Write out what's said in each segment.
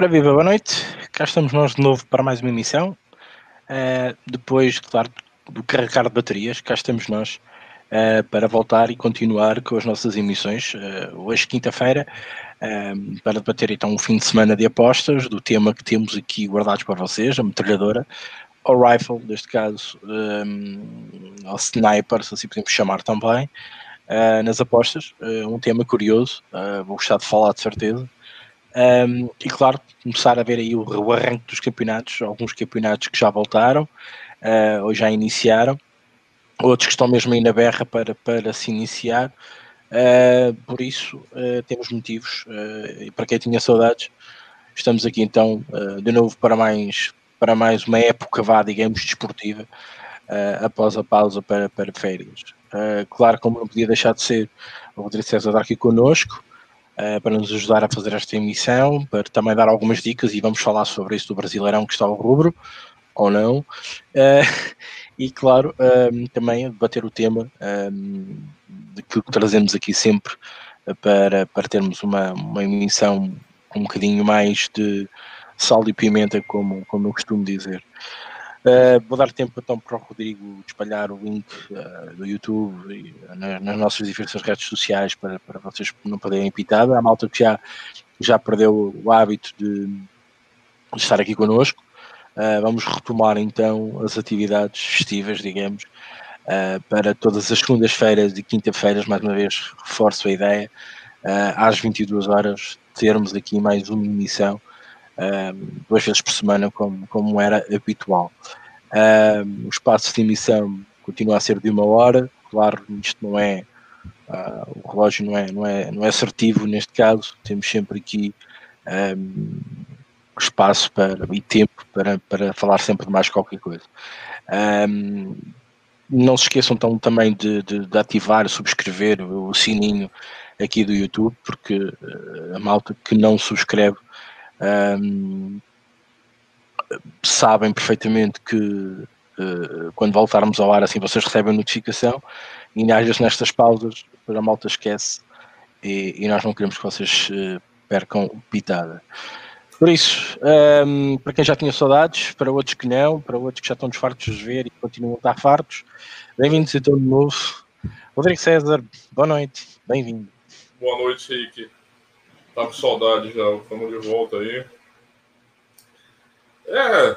Ora viva, boa noite. Cá estamos nós de novo para mais uma emissão. Uh, depois, claro, do carregar de baterias, cá estamos nós uh, para voltar e continuar com as nossas emissões. Uh, hoje, quinta-feira, para debater então um fim de semana de apostas do tema que temos aqui guardados para vocês, a metralhadora, ou rifle, neste caso, um, sniper, se assim podemos chamar também, nas apostas. um tema curioso, vou gostar de falar de certeza. Um, e claro, começar a ver aí o, o, arranque dos campeonatos, alguns campeonatos que já voltaram uh, ou já iniciaram, outros que estão mesmo aí na berra para, para se iniciar. Uh, por isso, uh, temos motivos, e para quem tinha saudades, estamos aqui então de novo para mais, para mais uma época, vá, digamos, desportiva, após a pausa para, para férias. claro, como não podia deixar de ser, o Rodrigo César aqui connosco, uh, para nos ajudar a fazer esta emissão, para também dar algumas dicas e vamos falar sobre isso do Brasileirão que está ao rubro, ou não. Uh, e claro, um, também debater o tema um, de que trazemos aqui sempre para, para termos uma, uma emissão um bocadinho mais de sal e pimenta, como, como eu costumo dizer. Uh, vou dar tempo então para o Rodrigo espalhar o link uh, do YouTube e, uh, nas nossas diferentes redes sociais para, para vocês não perderem pitada. A malta que já, já perdeu o hábito de, de estar aqui connosco. vamos retomar então as atividades festivas, digamos, para todas as segundas-feiras e quinta-feiras, mais uma vez reforço a ideia, às 22 horas termos aqui mais uma emissão duas vezes por semana, como, como era habitual. o espaço de emissão continua a ser de uma hora, claro, isto não é, uh, o relógio não é, não, é, não é assertivo neste caso, temos sempre aqui um, espaço para, e tempo para, para falar sempre de mais qualquer coisa. Um, não se esqueçam então, também de, de, de, ativar, subscrever o sininho aqui do YouTube, porque uh, a malta que não subscreve um, sabem perfeitamente que uh, quando voltarmos ao ar assim vocês recebem a notificação e às vezes nestas pausas a malta esquece e, e, nós não queremos que vocês uh, percam pitada. Por isso, um, para quem já tinha saudades, para outros que não, para outros que já estão desfartos de ver e continuam a estar fartos, bem-vindos então de novo. Rodrigo César, boa noite, bem-vindo. Boa noite, Rick. Tá com saudade já, estamos de volta aí. É,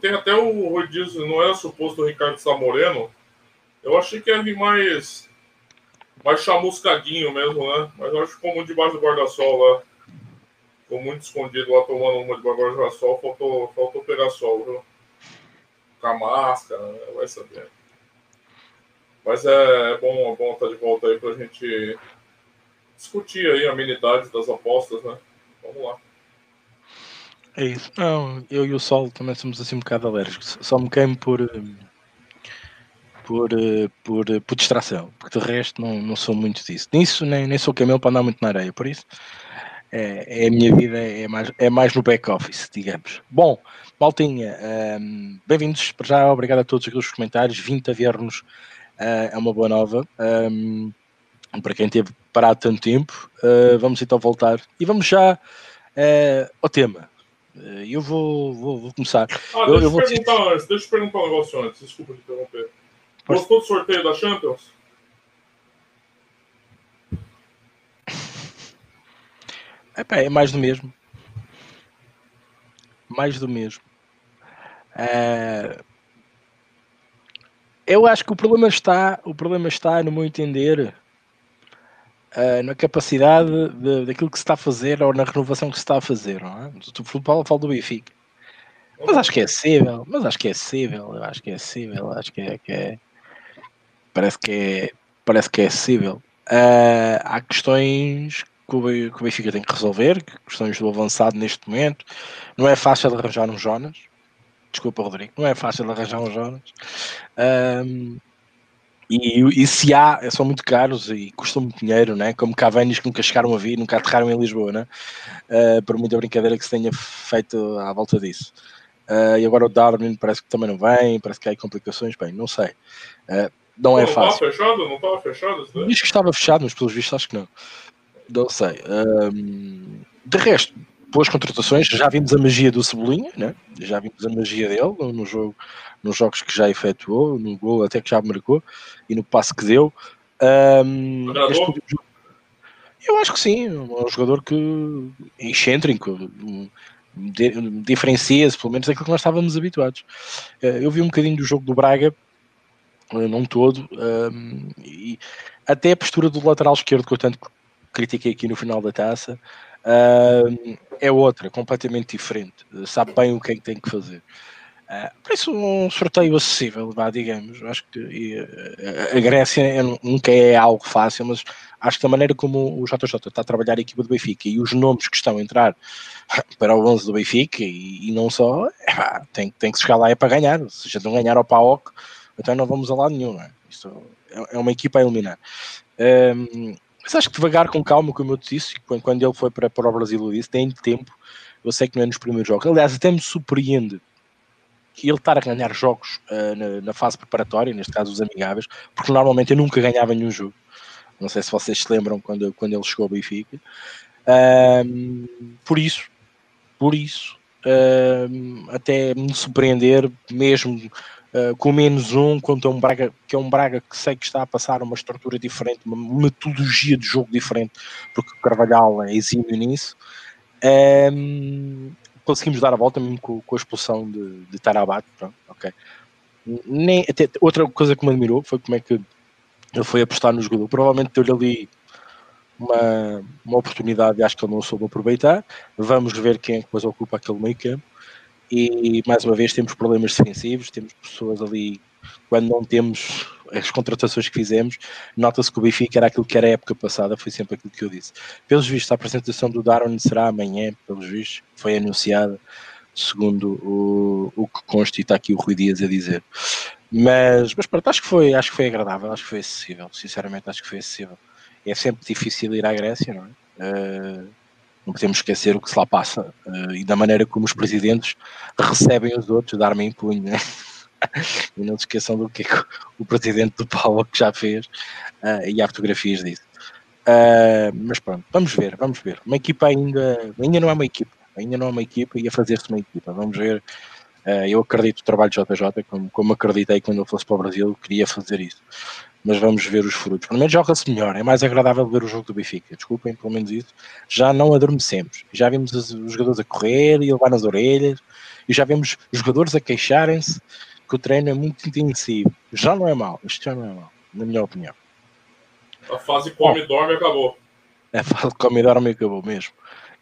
tem até o rodízio, não é suposto o Ricardo Samoreno. Eu achei que ia vir mais, mais chamuscadinho mesmo, né? Mas eu acho que ficou muito debaixo do guarda-sol lá. Ficou muito escondido lá tomando uma debaixo do guarda-sol. Faltou, faltou pegar sol, viu? Com a máscara, né? vai saber. Mas é, é bom, é bom estar de volta aí pra gente discutir aí a amenidade das apostas, né? Vamos lá. É isso. Não, eu e o Sol também somos assim um bocado alérgicos. Só me queimo por, hum, por, eh, por, eh, por distração, porque de resto não, não sou muito disso. Nisso nem, nem sou camelo para andar muito na areia, por isso é, é a minha vida é mais, é mais no back-office, digamos. Bom, Maltinha, um, bem-vindos para já, obrigado a todos os comentários. 20 a ver-nos uh, é uma boa nova. Um, para quem teve parado tanto tempo, uh, vamos então voltar e vamos já uh, ao tema. Uh, eu vou, vou, vou começar. Ah, eu, deixa, eu vou... perguntar deixa eu perguntar um negócio antes, desculpa te interromper. Gostou do sorteio da Champions? É, é mais do mesmo. Mais do mesmo. eu acho que o problema está, o problema está, no meu entender, uh, na capacidade de, daquilo que se está a fazer ou na renovação que se está a fazer, não é? O futebol fala do Benfica. Mas acho que é acessível, mas acho que é acessível, eu acho que é acessível, acho que é, que é parece que é parece que é acessível. Uh, há questões que o, Benfica tem que resolver, questões do avançado neste momento. Não é fácil arranjar um Jonas. Desculpa, Rodrigo, não é fácil arranjar um Jonas. Um, e, e se há, são muito caros e custam muito dinheiro, né? como Cavanis que nunca chegaram a vir, nunca aterraram em Lisboa, né? Uh, por muita brincadeira que se tenha feito à volta disso. Uh, e agora o Darwin parece que também não vem, parece que há complicações, bem, não sei. Uh, não é fácil. Não estava fechado? Não estava fechado? Diz que estava fechado, mas pelos vistos acho que não. Não sei. de resto, boas contratações, já vimos a magia do Cebolinha, né? já vimos a magia dele no jogo, nos jogos que já efetuou, no gol até que já marcou e no passe que deu. Um, eu acho que sim, é um jogador que é excêntrico, diferencia-se pelo menos daquilo que nós estávamos habituados. Eh, eu vi um bocadinho do jogo do Braga, eh, não todo, um, e até a postura do lateral esquerdo que eu tanto critiquei aqui no final da taça, uh, é outra, completamente diferente. Sabe bem o que é que tem que fazer. Uh, por isso, um sorteio acessível, vá, digamos. Acho que e, a Grécia nunca é algo fácil, mas acho que a maneira como o JJ está a trabalhar a equipa do Benfica e os nomes que estão a entrar para o 11 do Benfica e, e não só, é, tem, tem que chegar lá é para ganhar. Se já não ganhar ao PAOC, então não vamos a lado nenhum. É? Isto é, é uma equipa a eliminar. Um, mas acho que devagar, com calma, como eu disse, quando ele foi para, para o Brasil, eu disse, tem tempo. Eu sei que não é nos primeiros jogos. Aliás, até me surpreende ele estar a ganhar jogos uh, na, na, fase preparatória, neste caso os amigáveis, porque normalmente eu nunca ganhava nenhum jogo. Não sei se vocês se lembram quando, quando ele chegou ao Benfica. por isso, por isso, até me surpreender, mesmo uh, com menos um, contra um Braga, que é um Braga que sei que está a passar uma estrutura diferente, uma metodologia de jogo diferente, porque o Carvalhal é exímio nisso. Um, conseguimos dar a volta mesmo com, com a expulsão de, de Tarabat. Pronto, ok. Nem, até, outra coisa que me admirou foi como é que ele foi apostar no jogador. Provavelmente deu-lhe ali uma, uma oportunidade e acho que ele não soube aproveitar. Vamos ver quem é que depois ocupa aquele meio campo. E mais uma vez temos problemas defensivos, temos pessoas ali, quando não temos as contratações que fizemos, nota-se que o Benfica era aquilo que era a época passada, foi sempre aquilo que eu disse. Pelos vistos, a apresentação do Darwin será amanhã, pelos vistos, foi anunciada, segundo o, o que consta e está aqui o Rui Dias a dizer. Mas, mas pronto, acho que, foi, acho que foi agradável, acho que foi acessível, sinceramente acho que foi acessível. É sempre difícil ir à Grécia, não é? Uh, não podemos esquecer o que se lá passa uh, e da maneira como os presidentes recebem os outros, dar-me em punho, né? e não se esqueçam do que, é o presidente do Paulo que já fez uh, e há fotografias disso. Uh, mas pronto, vamos ver, vamos ver. Uma equipa ainda, ainda não é uma equipa, ainda não é uma equipa e a fazer-se uma equipa. Vamos ver. Uh, eu acredito no trabalho de JJ, como, como acreditei quando eu fosse para o Brasil, queria fazer isso mas vamos ver os frutos. Pelo menos joga-se melhor, é mais agradável ver o jogo do Benfica. Desculpem, pelo menos isso. Já não adormecemos. Já vimos os, jogadores a correr e a levar nas orelhas, e já vemos os jogadores a queixarem-se que o treino é muito intensivo. Já não é mal, isto já não é mal, na minha opinião. A fase come dorme acabou. A fase come e dorme acabou mesmo.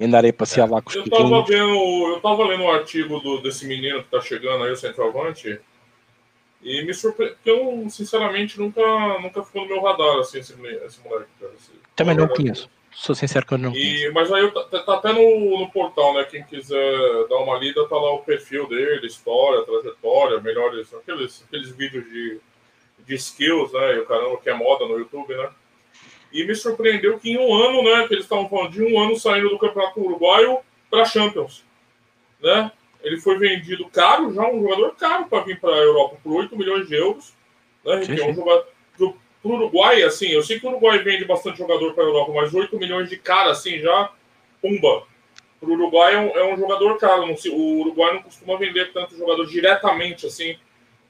Andarei a passear é, lá com os eu tava vendo Eu estava lendo um artigo do, desse menino que está chegando aí, o centroavante, e me surpreendeu, porque eu, sinceramente, nunca, nunca ficou no meu radar, assim, esse, esse moleque. Cara, esse, Também não conheço. Sou sincero que eu não e, Mas aí tá, tá, até no, no portal, né? Quem quiser dar uma lida, tá lá o perfil dele, história, trajetória, melhores. Aqueles, aqueles vídeos de, de skills, né? E o caramba que é moda no YouTube, né? E me surpreendeu que em um ano, né? Que eles estavam falando de um ano saindo do Campeonato Uruguaio para Champions, né? Ele foi vendido caro, já um jogador caro para vir para a Europa por 8 milhões de euros. Né? Sim, sim. É um jogador para o Uruguai, assim, eu sei que o Uruguai vende bastante jogador para a Europa, mas 8 milhões de cara, assim, já pumba. Para o Uruguai é um, é um, jogador caro. Não, o Uruguai não costuma vender tanto jogador diretamente, assim,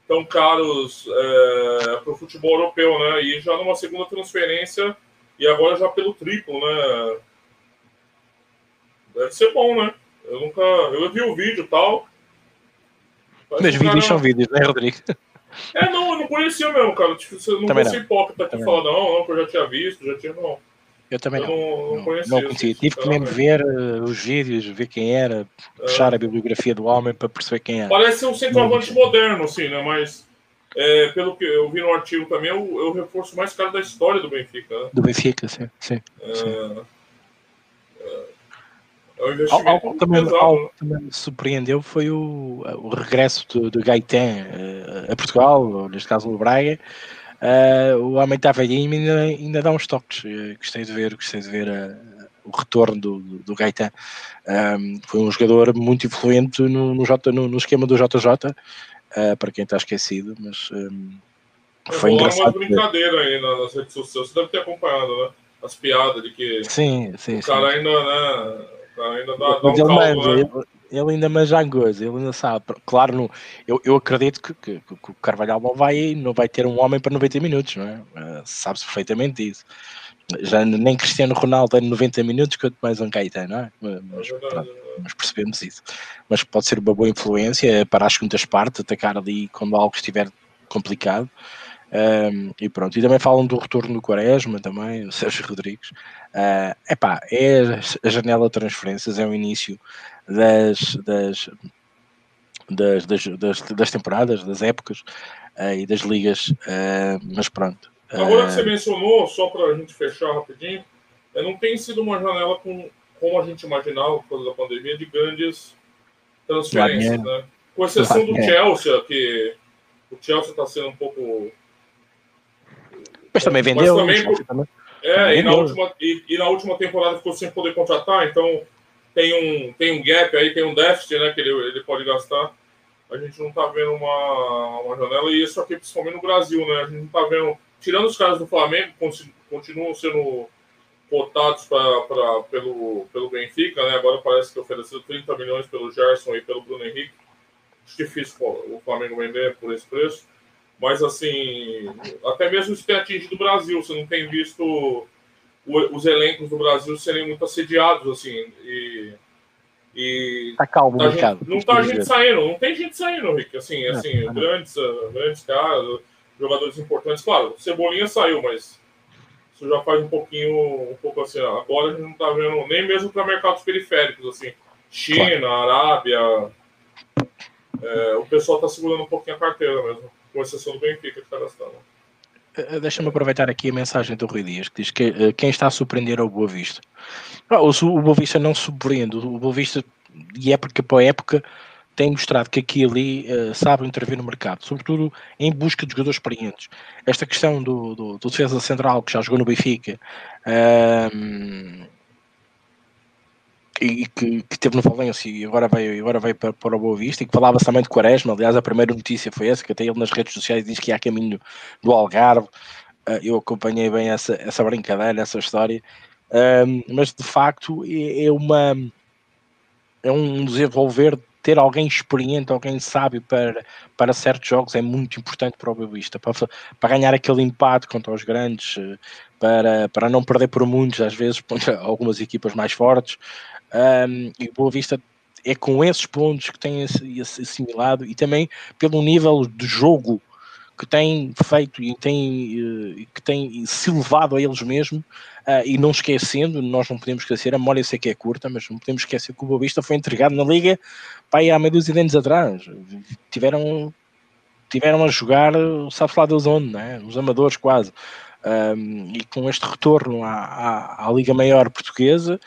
tão caros é, para o futebol europeu, né? E já numa segunda transferência, e agora já pelo triplo, né? Deve ser bom, né? Eu nunca. Eu vi o vídeo e tal. Mas vídeos são vídeos, né, Rodrigo? É, não, eu não conhecia mesmo, cara. Tipo, você não fosse hipócrita aqui falar, não, não, que eu já tinha visto, já tinha, não. Eu também eu não. Não, não, conhecia. Não conhecia. Tive que mesmo ver uh, os vídeos, ver quem era, puxar é. a bibliografia do homem para perceber quem era. Parece um centroavante moderno, assim, né? Mas é, pelo que eu vi no artigo também, é o, é o reforço mais caro da história do Benfica. Né? Do Benfica, sim. sim, é, sim. É um algo, também, pesado, algo também me surpreendeu foi o, o regresso do, do Gaetan uh, a Portugal, neste caso no Braga. Uh, o homem estava aí e ainda, ainda dá uns toques. Uh, gostei de ver, gostei de ver o retorno do, do, do Gaetan. Um, foi um jogador muito influente no, no, J, no, no esquema do JJ, para quem está esquecido, mas um, foi engraçado. uma brincadeira aí nas redes sociais, você deve ter acompanhado, né? As piadas de que sim, sim, o cara sim. ainda, né? Ainda dá, dá um caldo, manja, né? ele, ele, ainda manja angos, ele ainda sabe. Claro, no, eu, eu acredito que, que, que, o Carvalhal não vai, não vai ter um homem para 90 minutos, não é? Uh, Sabe-se perfeitamente isso. Já nem Cristiano Ronaldo tem 90 minutos, quanto mais um Caetano, não é? Mas, é pronto, mas, percebemos isso. Mas pode ser uma boa influência para as quintas partes, atacar ali quando algo estiver complicado. Um, e pronto, e também falam do retorno do Quaresma também, o Sérgio Rodrigues. Uh, epá, é a janela de transferências, é o início das, das, das, das, das temporadas, das épocas uh, e das ligas, uh, mas pronto. Agora que você mencionou, só para a gente fechar rapidinho, não tem sido uma janela com, como a gente imaginava por causa da pandemia, de grandes transferências, né? Com exceção do Chelsea, que o Chelsea está sendo um pouco mas também vendeu. Mas também, também, é, e, na última, e, e, na última temporada ficou sem poder contratar, então tem um, tem um gap aí, tem um déficit né, que ele, ele pode gastar. A gente não está vendo uma, uma janela, e isso aqui principalmente no Brasil, né? A gente não está vendo. Tirando os caras do Flamengo, continuam sendo cotados pra, pra, pelo, pelo Benfica, né? Agora parece que ofereceu 30 milhões pelo Gerson e pelo Bruno Henrique. Acho difícil o Flamengo vender por esse preço. Mas, assim, até mesmo isso tem atingido o Brasil. Você não tem visto os elencos do Brasil serem muito assediados, assim. E, e tá calmo, tá gente, Não tá gente saindo, não tem gente saindo, Rick. Assim, é, assim é, grandes, uh, grandes caras, jogadores importantes. Claro, Cebolinha saiu, mas isso já faz um pouquinho, um pouco assim. Agora a gente não tá vendo, nem mesmo para mercados periféricos, assim. China, claro. Arábia. É, o pessoal tá segurando um pouquinho a carteira mesmo com exceção do Benfica, que deixa-me aproveitar aqui a mensagem do Rui Dias, que diz que uh, quem está a surpreender é o Boa Vista. Ah, o, o Boa Vista não surpreende, o Boa Vista, de época para época, tem mostrado que aqui e ali uh, sabe intervir no mercado, sobretudo em busca de jogadores experientes. Esta questão do, do, do defesa central, que já jogou no Benfica, uh, e que, que teve no Valência e agora veio, agora veio para, para o Boa Vista e que falava também de Quaresma, aliás a primeira notícia foi essa, que até ele nas redes sociais diz que há caminho do Algarve, uh, eu acompanhei bem essa, essa brincadeira, essa história, mas de facto é, é, uma é um desenvolver ter alguém experiente, alguém sábio para, para certos jogos é muito importante para o Boa Vista, para, para ganhar aquele empate contra os grandes, eh, para, para não perder por muitos, às vezes, contra algumas equipas mais fortes, um, e Boa Vista é com esses pontos que tem assimilado e também pelo nível de jogo que tem feito e tem, uh, que tem se levado a eles mesmos uh, e não esquecendo, nós não podemos esquecer, a memória sei que é curta, mas não podemos esquecer que o Boa Vista foi entregado na Liga pá, há meio dúzia de anos atrás. Tiveram, tiveram a jogar, sabe-se lá Deus onde, né? os amadores quase. Um, e com este retorno à, à, à Liga Maior Portuguesa,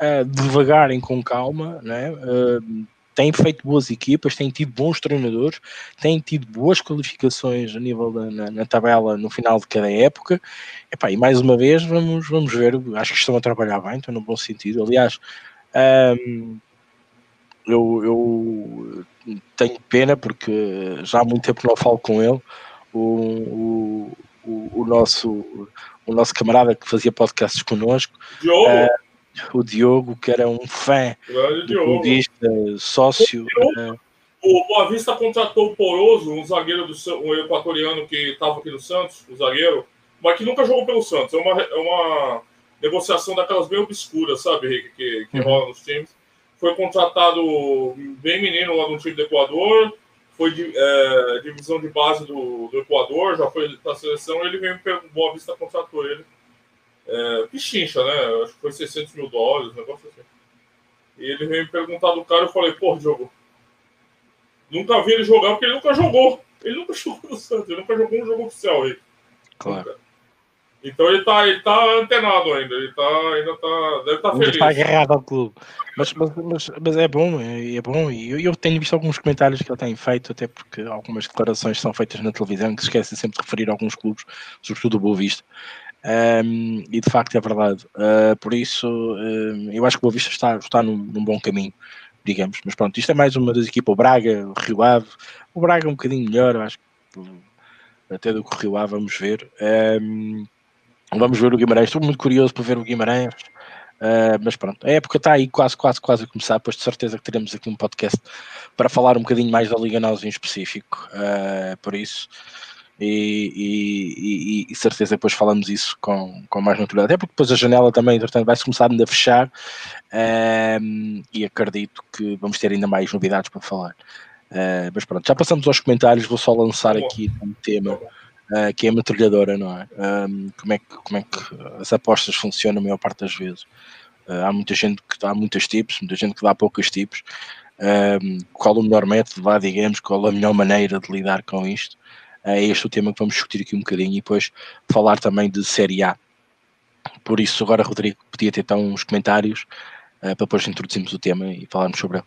uh, devagarem com calma, né? Uh, têm feito boas equipas, têm tido bons treinadores, têm tido boas qualificações a nível da na, na tabela no final de cada época. Epá, e mais uma vez vamos, vamos ver, acho que estão a trabalhar bem, estão no bom sentido. Aliás, um, eu, eu, tenho pena porque já há muito tempo não falo com ele. O, o, o, nosso, o nosso camarada que fazia podcasts connosco. Diogo. Uh, o Diogo, que era um fã do budista, sócio. O, o Boa Vista contratou o Poroso, um zagueiro do um equatoriano que estava aqui no Santos, o um zagueiro, mas que nunca jogou pelo Santos. É uma, é uma negociação daquelas bem obscuras, sabe, Rick, que, que uhum. rola nos times. Foi contratado bem menino lá no time do Equador, foi de, é, divisão de base do, do Equador, já foi para a seleção, ele veio, o Boa Vista contratou ele é, pichincha, né? Acho que foi 600 mil dólares, um negócio assim. E ele veio me perguntar do cara, eu falei, pô, jogo. Nunca vi ele jogar porque ele nunca jogou. Ele nunca jogou no Santos, ele nunca jogou um jogo oficial aí. Claro. Então ele tá, ele tá antenado ainda, ele tá, ainda tá, deve estar tá feliz. Está agarrado ao clube. Mas, mas, mas, é bom, é, é bom. E eu, eu, tenho visto alguns comentários que ele tem feito, até porque algumas declarações são feitas na televisão que se esquecem sempre de referir a alguns clubes, sobretudo o Boa Vista. Um, e de facto é verdade. Uh, por isso, eu acho que o Boa Vista está, está num, num, bom caminho, digamos. Mas pronto, isto é mais uma das equipas. O Braga, o Rio Ave. O Braga é um bocadinho melhor, acho que até do que o Rio Ave, vamos ver. Um, vamos ver o Guimarães. Estou muito curioso para ver o Guimarães. Uh, mas pronto, a época está aí quase, quase, quase a começar, pois de certeza que teremos aqui um podcast para falar um bocadinho mais da Liga Naus em específico, uh, por isso, e, e, e, certeza depois falamos isso com, com mais naturalidade, até porque depois a janela também, entretanto, vai-se começar a fechar, uh, e acredito que vamos ter ainda mais novidades para falar. mas pronto, já passamos aos comentários, vou só lançar aqui um tema uh, que é a metralhadora, não é? Um, como, é que, como é que as apostas funcionam a maior parte das vezes? Uh, há muita gente que dá muitos tipos, muita gente que dá poucos tipos. Um, qual o melhor método, vá, digamos, qual a melhor maneira de lidar com isto? Uh, é este o tema que vamos discutir aqui um bocadinho e depois falar também de Série A. Por isso, agora, Rodrigo, podia ter então uns comentários uh, para depois introduzirmos o tema e falarmos sobre ele.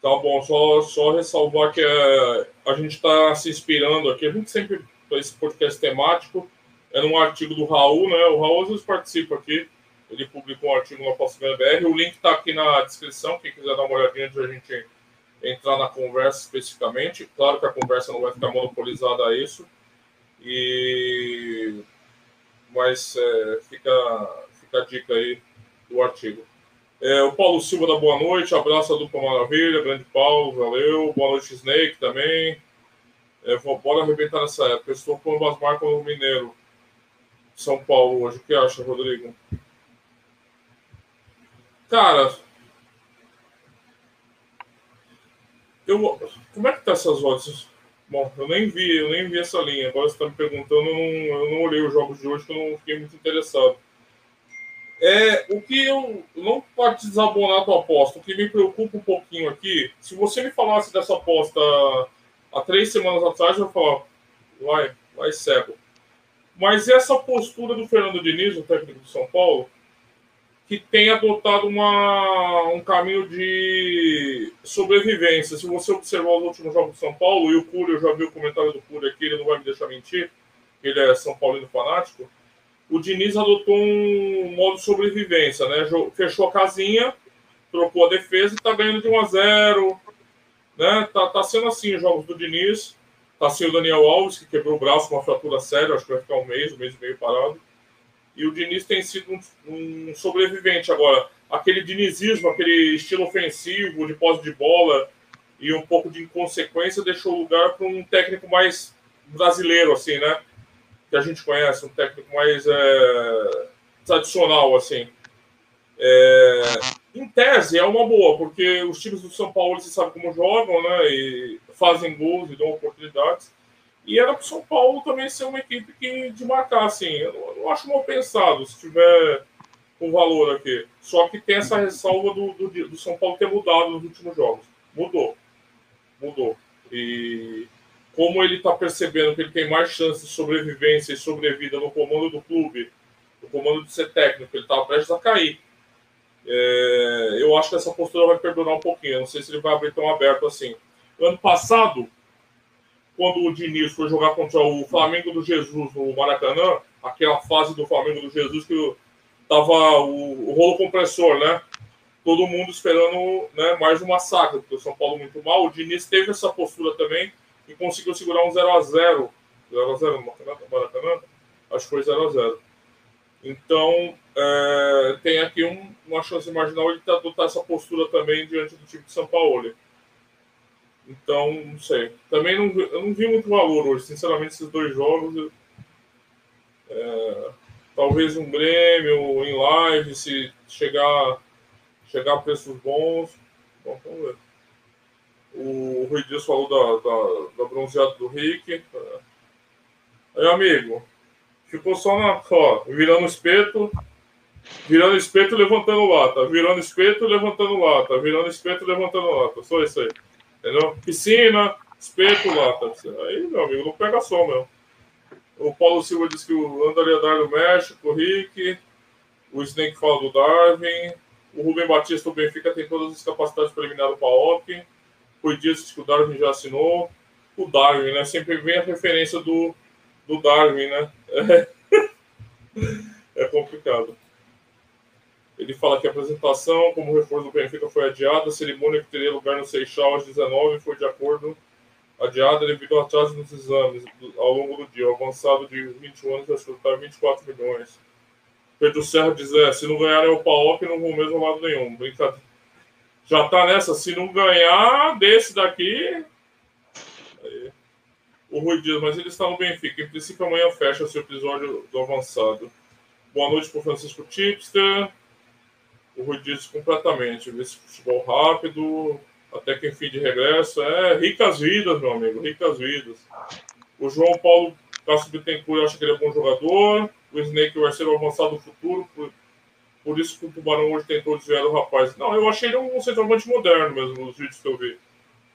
Tá bom, só, só ressalvar que uh, a gente está se inspirando aqui, a gente sempre esse podcast temático. É num artigo do Raul, né? O Raul às vezes participa aqui. Ele publicou um artigo no Posso BR. O link está aqui na descrição. Quem quiser dar uma olhadinha antes a gente entrar na conversa especificamente. Claro que a conversa não vai ficar monopolizada a isso. E... Mas é, fica, fica a dica aí do artigo. É, o Paulo Silva da Boa Noite, abraço a dupla Maravilha, grande Paulo, valeu. Boa noite, Snake também. É, bora arrebentar nessa época. estou com as marcas no Mineiro. São Paulo hoje. O que acha, Rodrigo? Cara, eu, como é que tá essas odds? Bom, eu nem vi, eu nem vi essa linha. Agora você está me perguntando, eu não, eu não olhei os jogos de hoje, que eu não fiquei muito interessado. É, o que eu não pode desabonar a tua aposta, o que me preocupa um pouquinho aqui, se você me falasse dessa aposta há três semanas atrás, eu falava, vai, vai cego. Mas essa postura do Fernando Diniz, o técnico do São Paulo, que tem adotado uma, um caminho de sobrevivência. Se você observar os últimos jogos do São Paulo, e o Cury, eu já vi o comentário do Cury aqui, ele não vai me deixar mentir, ele é São Paulino fanático, o Diniz adotou um modo de sobrevivência, né? Fechou a casinha, trocou a defesa e está ganhando de 1 a 0 né? Tá, tá sendo assim os jogos do Diniz. Tá sem o Daniel Alves, que quebrou o braço com uma fratura séria, acho que vai ficar um mês, um mês e meio parado. E o Diniz tem sido um, um sobrevivente agora. Aquele dinizismo, aquele estilo ofensivo, de posse de bola e um pouco de inconsequência deixou lugar para um técnico mais brasileiro, assim, né? Que a gente conhece, um técnico mais é, tradicional, assim. É, em tese, é uma boa, porque os times do São Paulo, você sabe como jogam, né? E fazem gols e dão oportunidades. E era para o São Paulo também ser uma equipe que, de marcar, assim. Eu não, eu não acho mal pensado se tiver com valor aqui. Só que tem essa ressalva do, do, do São Paulo ter mudado nos últimos jogos. Mudou. Mudou. E como ele está percebendo que ele tem mais chance de sobrevivência e sobrevida no comando do clube, no comando de ser técnico, ele estava prestes a cair é, eu acho que essa postura vai perdurar um pouquinho. não sei se ele vai abrir tão aberto assim. Ano passado, quando o Diniz foi jogar contra o Flamengo do Jesus no Maracanã, aquela fase do Flamengo do Jesus que tava o, o rolo compressor, né? Todo mundo esperando né, mais um massacre, porque o São Paulo muito mal. O Diniz teve essa postura também e conseguiu segurar um 0x0. 0x0 no Maracanã? Acho que foi 0x0. Então, é, tem aqui um, uma chance marginal de adotar essa postura também diante do time de São Paulo. Então, não sei. Também não, eu não vi muito valor hoje, sinceramente, esses dois jogos. É, talvez um Grêmio em live, se chegar, chegar a preços bons. Bom, vamos ver. O Rui Dias falou da, da, da bronzeada do Rick. Aí, amigo, ficou só na. Ó, virando espeto, virando espeto levantando lata, virando espeto levantando lata, virando espeto levantando lata. Só isso aí. Entendeu? Piscina, espeto, lata. Aí, meu amigo, não pega só, meu. O Paulo Silva disse que o André Dar do México, o Rick, o Snake fala do Darwin, o Rubem Batista do Benfica tem todas as capacidades para eliminar o Paok. Foi disse que o Darwin já assinou. O Darwin, né? Sempre vem a referência do, do Darwin, né? É, é complicado. Ele fala que a apresentação como reforço do Benfica foi adiada, a cerimônia que teria lugar no Seixal às 19 foi de acordo adiada devido ao atraso nos exames ao longo do dia. O avançado de 21 anos vai escutar 24 milhões. Pedro Serra diz, é, se não ganhar é o PAOP, não vou mesmo lado nenhum. Brincadeira. Já tá nessa, se não ganhar desse daqui. Aí, o Rui diz, mas ele está no Benfica. Em princípio, amanhã fecha esse episódio do avançado. Boa noite para o Francisco Tipster. O diz completamente. Esse futebol rápido, até que enfim de regresso. É, ricas vidas, meu amigo, ricas vidas. O João Paulo Cássio Bittencourt acha que ele é bom jogador. O Snake vai ser avançado do futuro. Por, por isso que o Tubarão hoje tentou desviar o rapaz. Não, eu achei ele um centroavante moderno mesmo, nos vídeos que eu vi.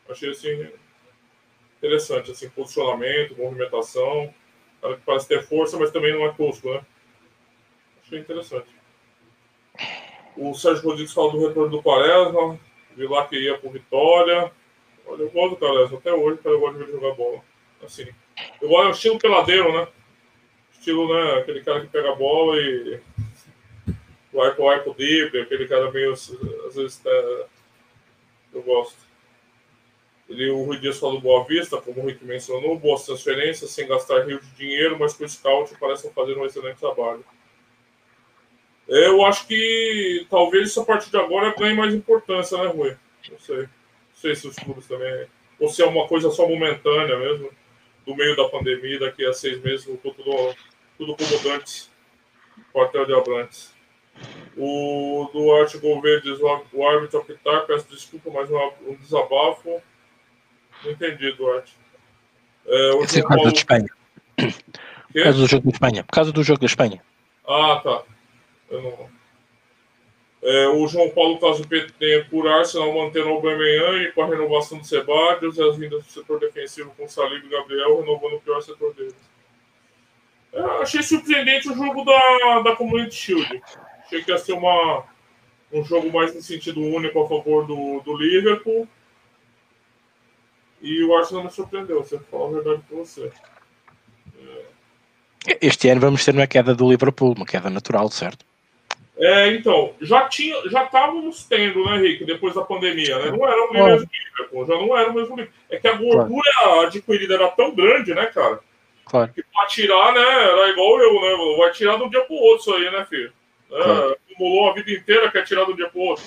Achei assim. Interessante, assim, posicionamento, movimentação. Cara que parece ter força, mas também não é tosco, né? Achei interessante. O Sérgio Rodrigues fala do retorno do Quaresma. Vi lá que ia por Vitória. Olha, eu gosto do Quaresma até hoje, cara, eu gosto de ver jogar bola. Assim, eu gosto do estilo peladeiro, né? Estilo, né? Aquele cara que pega a bola e vai pro vai pro drible, aquele cara meio, às vezes, é... eu gosto. Ele, o Rui Dias falou Boa Vista, como o Rick mencionou, boas transferências, sem gastar rio de dinheiro, mas com o scout parecem fazer um excelente trabalho. Eu acho que talvez isso a partir de agora ganhe mais importância, né, Rui? Não sei. Não sei se os clubes também. Ou se é uma coisa só momentânea mesmo, do meio da pandemia, daqui a seis meses voltou tudo, tudo como antes. Quartel de Abrantes. O Duarte Gouveia diz o árbitro apitar, peço desculpa, mas um, um desabafo. Não entendi, Duarte. É, o Esse é Paulo... de Espanha. Por causa do jogo da Espanha. Por causa do jogo da Espanha. Ah, tá. Eu não... É, o João Paulo Caso PT por Arsenal mantendo o Aubameyang e com a renovação do Sebadios e as vindas do setor defensivo com Salib e Gabriel renovando o pior setor deles. É, achei surpreendente o jogo da, da Community Shield. Achei que ia ser uma, um jogo mais no sentido único a favor do, do Liverpool. E o Arsenal me surpreendeu, você fala a verdade com você. É. Este ano vamos ter uma queda do Liverpool, uma queda natural, certo? É, então, já tinha, já estávamos tendo, né, Rick, depois da pandemia, né? Não era o mesmo Liverpool, já não era o mesmo Liverpool. É que a gordura claro. adquirida era tão grande, né, cara? Claro. Que pra tirar, né, era igual eu, né? Vai tirar de um dia pro outro isso aí, né, filho? É, claro. Acumulou a vida inteira, quer tirar de um dia pro outro.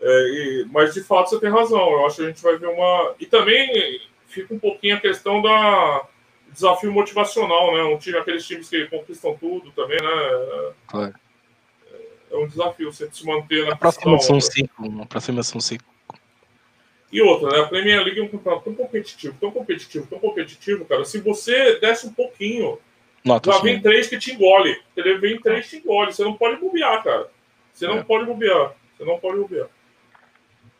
É, e, mas de fato você tem razão. Eu acho que a gente vai ver uma. E também fica um pouquinho a questão da desafio motivacional, né? Um time, aqueles times que conquistam tudo também, né? Claro é um desafio você se manter na aproximação 5, uma aproximação 5. E outra, né? A Premier League é um campeonato tão competitivo, tão competitivo, tão competitivo, cara. Se você desce um pouquinho, Nota já sim. vem três que te engole. Ele vem três que te engole. Você não pode bobear, cara. Você não é. pode bobear. Você não pode bobear.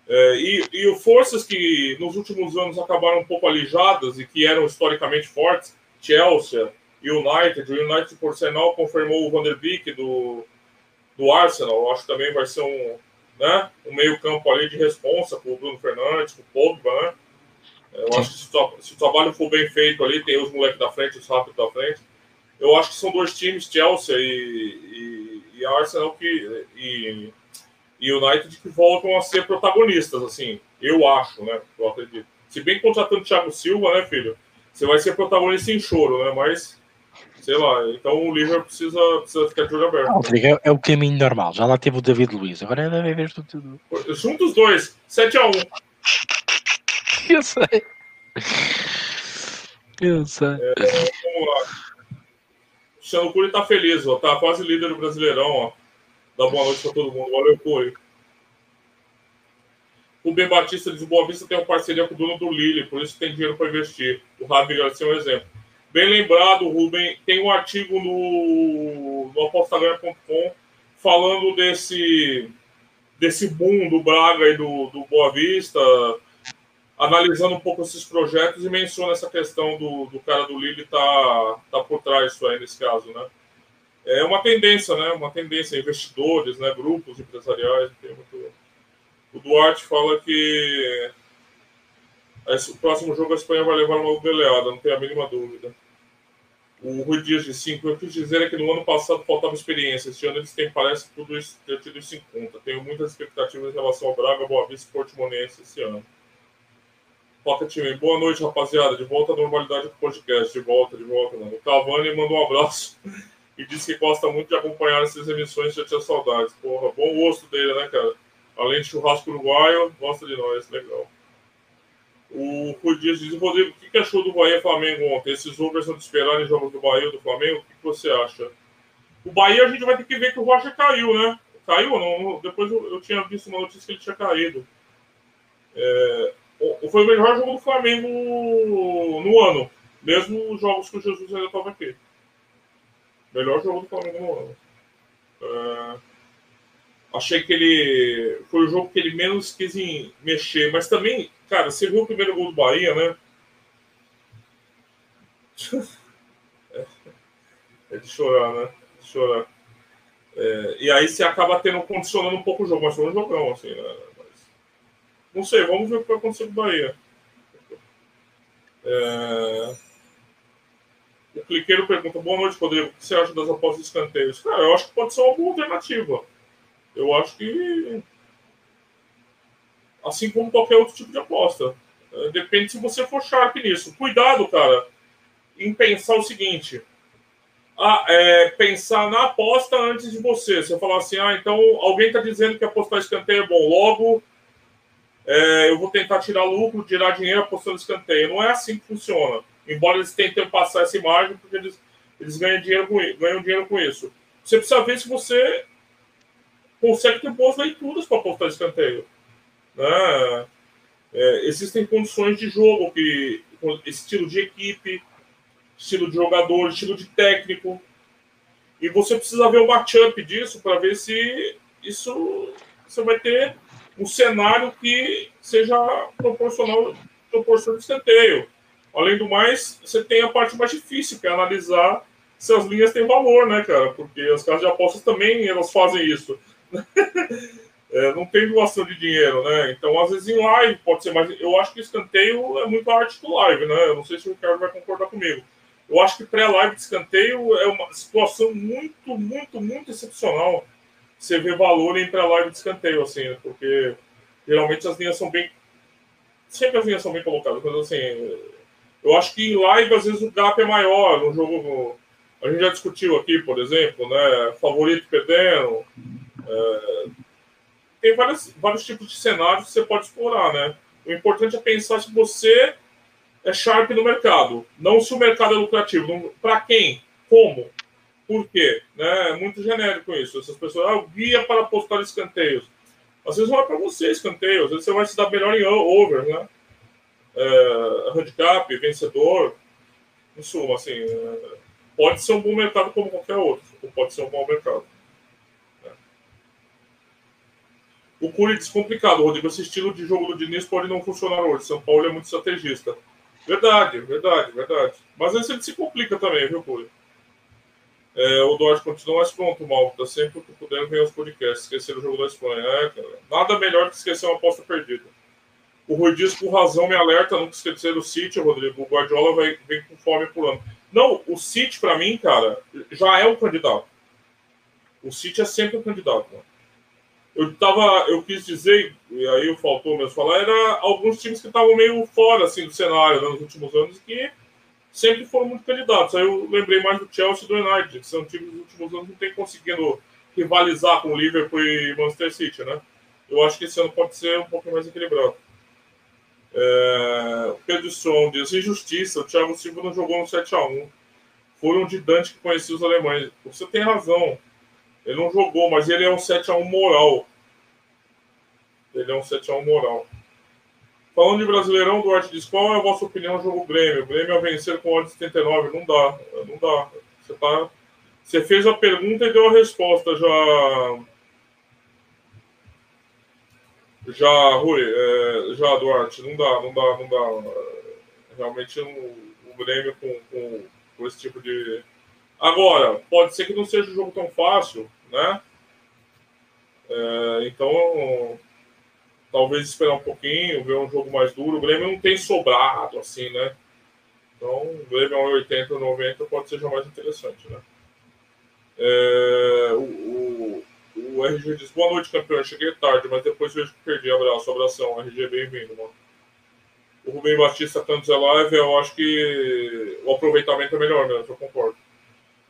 É, e, e forças que nos últimos anos acabaram um pouco alijadas e que eram historicamente fortes, Chelsea, United, o United por sinal confirmou o Van der Beek do, do Arsenal, eu acho que também vai ser um, né, um meio-campo ali de responsa com o Bruno Fernandes, com o Pogba, né? Eu acho que se o, se o, trabalho for bem feito ali, tem os moleques da frente, os rápidos da frente. Eu acho que são dois times, Chelsea e, e, e Arsenal, que, e, e United, que voltam a ser protagonistas, assim. Eu acho, né? Eu acredito. Se bem contratando o Thiago Silva, né, filho? Você vai ser protagonista em choro, né? Mas sei lá. Então o Liverpool precisa, precisa ficar de olho aberto. Não, é, é, o caminho normal. Já lá teve o David Luiz, agora deve haver tudo. Juntos os dois, 7x1. Eu sei. Eu sei. É, vamos lá. O Luciano Cury tá feliz, ó. Tá quase líder do Brasileirão, ó. Dá boa noite pra todo mundo. Valeu, Cury. O Ben Batista diz: Boa Vista tem uma parceria com o dono do Lille, por isso tem dinheiro para investir. O Rabi Garcia é um exemplo. Bem lembrado, Rubem, tem um artigo no, no falando desse, desse boom do Braga e do, do Boa Vista, analisando um pouco esses projetos e menciona essa questão do, do cara do Lille tá, tá por trás disso aí, nesse caso, né? É uma tendência, né? Uma tendência, investidores, né? grupos empresariais. Tem muito... O Duarte fala que o próximo jogo a Espanha vai levar uma goleada, não tenho a mínima dúvida. O Rui Dias de 5, eu quis dizer é que no ano passado faltava experiência. Este ano eles têm, parece, tudo isso, ter tido isso em conta. Tenho muitas expectativas em relação ao Braga, Boa Vista e Portimonense esse ano. Pocket time. Boa noite, rapaziada. De volta à normalidade do podcast. De volta, de volta. Né? O Cavani mandou um abraço. e disse que gosta muito de acompanhar essas emissões já tinha saudades. Porra, bom gosto dele, né, cara? Além de churrasco uruguaio, gosta de nós, legal. O Rui Dias diz, Rodrigo, o que achou do Bahia Flamengo ontem? Esses são de esperar em jogos do Bahia do Flamengo? O que você acha? O Bahia a gente vai ter que ver que o Rocha caiu, né? Caiu ou não? Depois eu, eu, tinha visto uma notícia que ele tinha caído. É, foi o melhor jogo do Flamengo no ano. Mesmo os jogos que o Jesus ainda estava aqui. Melhor jogo do Flamengo no ano. É, achei que ele. Foi o jogo que ele menos quis mexer. Mas também, cara, você viu o primeiro gol do Bahia, né? É, de chorar, né? De chorar. É, e aí você acaba tendo, condicionando um pouco o jogo, mas foi um jogão, assim, né? Mas, não sei, vamos ver o que vai acontecer com o Bahia. É... O cliqueiro pergunta: Boa noite, Rodrigo. O que você acha das apostas de escanteios? Cara, eu acho que pode ser uma boa alternativa. Eu acho que. Assim como qualquer outro tipo de aposta. É, depende se você for sharp nisso. Cuidado, cara, em pensar o seguinte: a, é, pensar na aposta antes de você. Você falar assim, ah, então alguém está dizendo que apostar escanteio é bom, logo é, eu vou tentar tirar lucro, tirar dinheiro apostando escanteio. Não é assim que funciona. Embora eles tentem passar essa imagem, porque eles, eles ganham, dinheiro com, ganham dinheiro com isso. Você precisa ver se você consegue ter boas leituras para apostar escanteio. Né? É, existem condições de jogo, que, estilo de equipe, estilo de jogador, estilo de técnico. E você precisa ver o matchup disso para ver se isso você vai ter um cenário que seja proporcional proporção de escanteio. Além do mais, você tem a parte mais difícil, que é analisar se as linhas têm valor, né, cara? Porque as casas de apostas também elas fazem isso. é, não tem doação de dinheiro, né? Então, às vezes em live pode ser mais. Eu acho que escanteio é muito arte do live, né? Eu não sei se o Ricardo vai concordar comigo. Eu acho que pré-live de escanteio é uma situação muito, muito, muito excepcional. Você vê valor em pré-live de escanteio, assim, né? porque geralmente as linhas são bem. Sempre as linhas são bem colocadas, mas assim. Eu acho que em live, às vezes, o gap é maior. No jogo. A gente já discutiu aqui, por exemplo, né? Favorito perdendo. É... Tem vários, vários tipos de cenários que você pode explorar, né? O importante é pensar se você é sharp no mercado. Não se o mercado é lucrativo. Para quem? Como? Por quê? Né? É muito genérico isso. Essas pessoas, ah, guia para postar escanteios. Às vezes não é para você escanteio, às vezes você vai se dar melhor em over, né? É, handicap, vencedor. Em suma, assim, é, pode ser um bom mercado como qualquer outro, ou pode ser um bom mercado. Né? O Curi diz complicado, Rodrigo. Esse estilo de jogo do Diniz pode não funcionar hoje. São Paulo é muito estrategista. Verdade, verdade, verdade. Mas vezes ele se complica também, viu, Curi? É, o Duarte continua, mais pronto, mal. Tá sempre que puder ver os podcasts. Esquecer o jogo da Espanha. É, cara. Nada melhor que esquecer uma aposta perdida. O Rui diz com razão me alerta, nunca esquecer do City, Rodrigo. O Guardiola vai, vem com fome por ano. Não, o City, para mim, cara, já é o candidato. O City é sempre o candidato. Mano eu tava, eu quis dizer, e aí faltou mesmo falar, era alguns times que estavam meio fora assim do cenário né, nos últimos anos que sempre foram muito candidatos. Aí eu lembrei mais do Chelsea e do United, que são times nos últimos anos que não tem conseguindo rivalizar com o Liverpool e Manchester City, né? Eu acho que esse ano pode ser um pouco mais equilibrado. É... Pedro Som diz: injustiça, o Thiago Silva não jogou no 7x1. Foram de Dante que conhecia os alemães. Você tem razão. Ele não jogou, mas ele é um 7x1 moral. Ele é um 7x1 moral. Falando de Brasileirão, Duarte diz: qual é a vossa opinião jogo Grêmio? O Grêmio a vencer com odd 79. Não dá, não dá. Você, tá... Você fez a pergunta e deu a resposta já. Já, Rui, é... já, Duarte, não dá, não dá, não dá. Realmente o, o Grêmio com, com, com esse tipo de. Agora, pode ser que não seja um jogo tão fácil, né? É, então, talvez esperar um pouquinho, ver um jogo mais duro. O Grêmio não tem sobrado, assim, né? Então, o Grêmio a 80, 90 pode ser já mais interessante, né? É, o, o, o, RG diz, boa noite, campeão. Cheguei tarde, mas depois vejo que perdi. Abraço, abração. RG, bem-vindo, mano. O Rubem Batista Cantos é live, eu acho que o aproveitamento é melhor mesmo, eu concordo.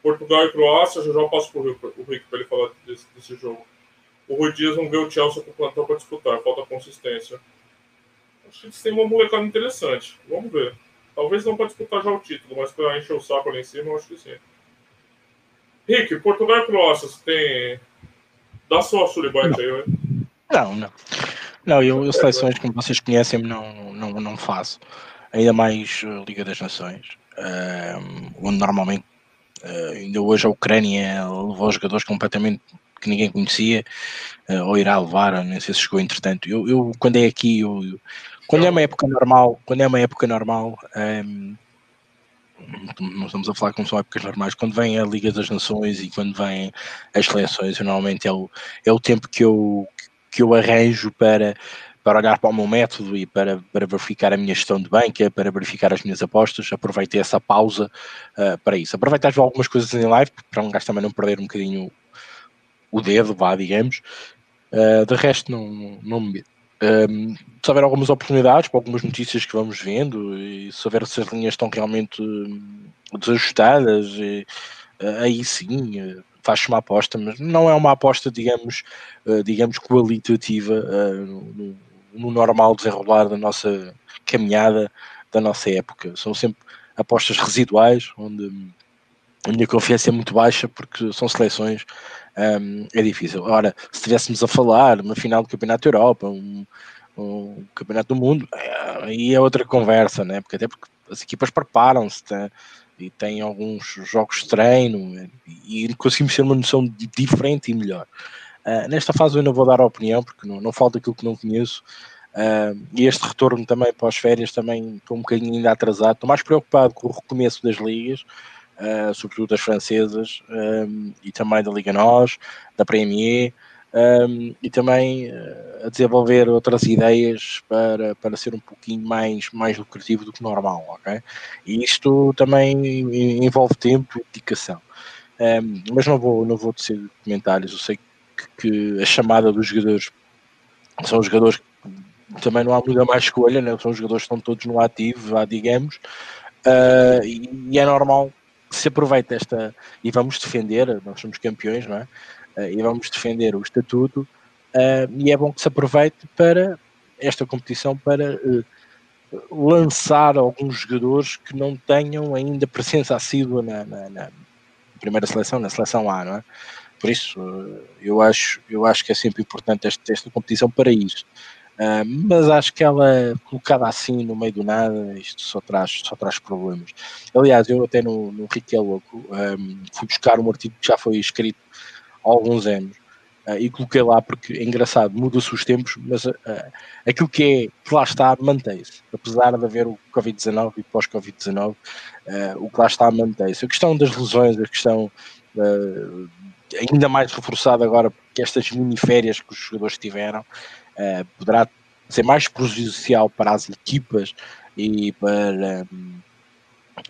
Portugal e Croácia, já já passo para o Rick para ele falar desse, desse, jogo. O Rui Dias não vê o Chelsea com o plantão para disputar, falta consistência. Acho que eles têm uma molecada interessante. Vamos ver. Talvez não para disputar já o título, mas para encher o saco ali em cima, eu acho que sim. Rick, Portugal e Croácia, você tem. Dá só a suribite aí, né? Não, não. Não, eu, eu seleções, como vocês conhecem, não, não, não faço. Ainda mais uh, Liga das Nações, uh, onde normalmente uh, ainda hoje a Ucrânia levou jogadores completamente que ninguém conhecia, uh, ou irá levar, nem sei se chegou entretanto. Eu, eu quando é aqui, eu, eu, quando é uma época normal, quando é uma época normal, um, não estamos a falar como são épocas normais, quando vem a Liga das Nações e quando vêm as seleções, normalmente é o, é o tempo que eu, que eu arranjo para, para olhar para o meu método e para, para verificar a minha gestão de banca, para verificar as minhas apostas. Aproveitei essa pausa uh, para isso. Aproveitei algumas coisas em live, para um gajo também não perder um bocadinho o dedo, vá, digamos. Uh, de resto, não, não me medo. Um, se houver algumas oportunidades para algumas notícias que vamos vendo e se houver se as linhas estão realmente hum, desajustadas, e, uh, aí sim uh, faz uma aposta, mas não é uma aposta, digamos, uh, digamos qualitativa no, no, normal desenrolar da nossa caminhada, da nossa época. São sempre apostas residuais, onde a minha confiança é muito baixa porque são seleções um, é difícil. Ora, se estivéssemos a falar uma final do Campeonato da Europa, um, um Campeonato do Mundo, é, aí é outra conversa, né? porque até porque as equipas preparam-se tá? e têm alguns jogos de treino e conseguimos ter uma noção diferente e melhor. Uh, nesta fase eu ainda vou dar a opinião, porque não, não falta aquilo que não conheço. Uh, e este retorno também para as férias também estou um bocadinho ainda atrasado. Estou mais preocupado com o recomeço das ligas uh, sobretudo das francesas, um, e também da Liga NOS, da Premier, um, e também a desenvolver outras ideias para, para ser um pouquinho mais, mais lucrativo do que normal, ok? E isto também envolve tempo e dedicação. Um, mas não vou, não vou dizer comentários, eu sei que, que, a chamada dos jogadores são jogadores que também não há muita mais escolha, né? são jogadores que estão todos no ativo, digamos, uh, e, e, é normal se aproveita esta e vamos defender, nós somos campeões, não é? Uh, e vamos defender o estatuto uh, e é bom que se aproveite para esta competição para lançar alguns jogadores que não tenham ainda presença assídua na, na, na, primeira seleção, na seleção A, não é? Por isso, eu acho, eu acho que é sempre importante esta, esta competição para isso. Uh, mas acho que ela colocada assim no meio do nada, isto só traz, só traz problemas. Aliás, eu até no, no Rick é Louco um, fui buscar um artigo que já foi escrito há alguns anos uh, e coloquei lá porque é engraçado, muda-se os tempos, mas uh, aquilo que é que lá está mantém-se, apesar de haver o Covid-19 e pós-Covid-19, o que lá está mantém-se. A questão das lesões, a questão ainda mais reforçada agora que estas mini férias que os jogadores tiveram uh, poderá ser mais prejudicial para as equipas e para, um,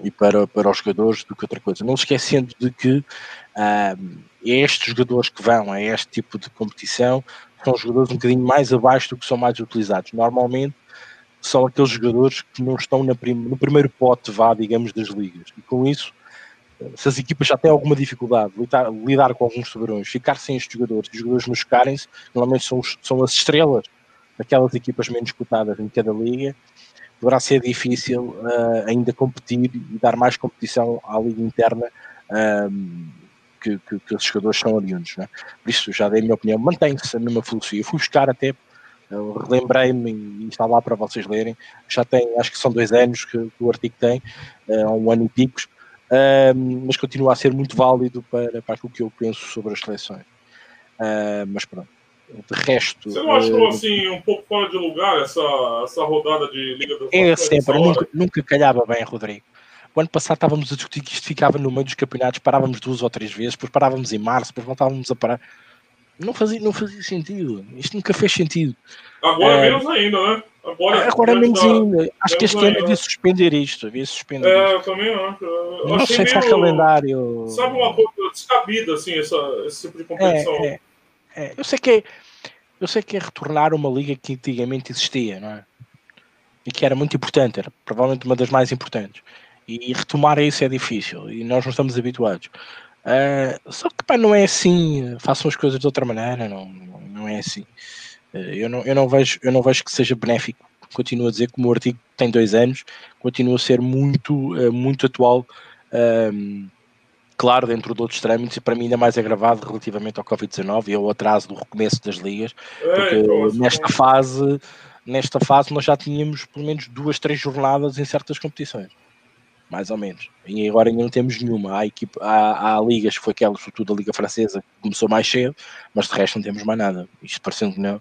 e para, para os jogadores do que outra coisa. Não esquecendo de que um, estes jogadores que vão a este tipo de competição são jogadores um bocadinho mais abaixo do que são mais utilizados. Normalmente são aqueles jogadores que não estão prim no primeiro pote, vá, digamos, das ligas. E com isso, se as equipas já têm alguma dificuldade de lidar, lidar com alguns soberões, ficar sem estes jogadores, os jogadores machucarem-se, normalmente são, os, são as estrelas daquelas equipas menos cotadas em cada liga, poderá ser difícil uh, ainda competir e dar mais competição à liga interna um, que, que, que, os jogadores são oriundos. Né? Por isso, já dei a minha opinião, mantém-se a mesma filosofia. Fui buscar até, relembrei-me e está lá para vocês lerem. Já tem, acho que são dois anos que, que o artigo tem, uh, um ano e picos, uh, mas continua a ser muito válido para, para aquilo que eu penso sobre as seleções. Uh, mas pronto. De resto. Você não achou uh, assim um pouco fora de lugar essa, essa rodada de Liga das É sempre, nunca, nunca calhava bem, Rodrigo. O ano passado estávamos a discutir que isto ficava no meio dos campeonatos, parávamos duas ou três vezes, depois parávamos em março, depois voltávamos a parar. Não fazia, não fazia sentido. Isto nunca fez sentido. Agora é, menos ainda, né? Agora, agora menos ainda. Acho que este ano devia suspender isto. Devia suspender é, eu também acho. Eu não sei se há calendário. Sabe uma coisa descabida, assim, essa, esse tipo de competição. É, é, é. Eu sei que é. Eu sei que é retornar uma liga que antigamente existia, não é? E que era muito importante, era provavelmente uma das mais importantes. E retomar isso é difícil e nós não estamos habituados. Uh, só que pá, não é assim, façam as coisas de outra maneira, não, não é assim. Uh, eu, não, eu, não vejo, eu não vejo que seja benéfico. Continuo a dizer que o meu artigo tem dois anos, continua a ser muito, uh, muito atual, claro, dentro de outros trâmites, e para mim ainda mais agravado relativamente ao Covid-19 e ao atraso do recomeço das ligas, porque é, nesta fase, nesta fase nós já tínhamos pelo menos duas, três jornadas em certas competições mais ou menos. E agora ainda não temos nenhuma. Há, equipe, há, há ligas, foi aquela, sobretudo a Liga Francesa, que começou mais cedo, mas de resto não temos mais nada. Isto parecendo que não,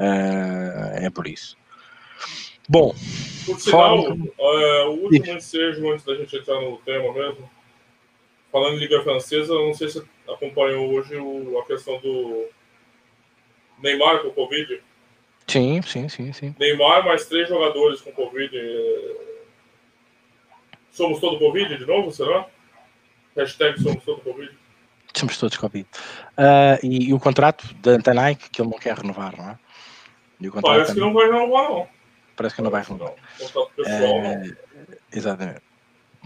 uh, é por isso. Bom, por sinal, fora... uh, o último ensejo antes da gente entrar no tema mesmo, falando em Liga Francesa, não sei se acompanhou hoje o, a questão do Neymar com Covid. Sim, sim, sim, sim. Neymar mais três jogadores com Covid. Somos todo Covid de novo, será? Hashtag somos todo Covid. Somos todos Covid. Uh, e, e, o contrato da Nike que ele não quer renovar, não é? Parece que não vai renovar, não. Parece que não vai renovar. Uh, não. Exatamente.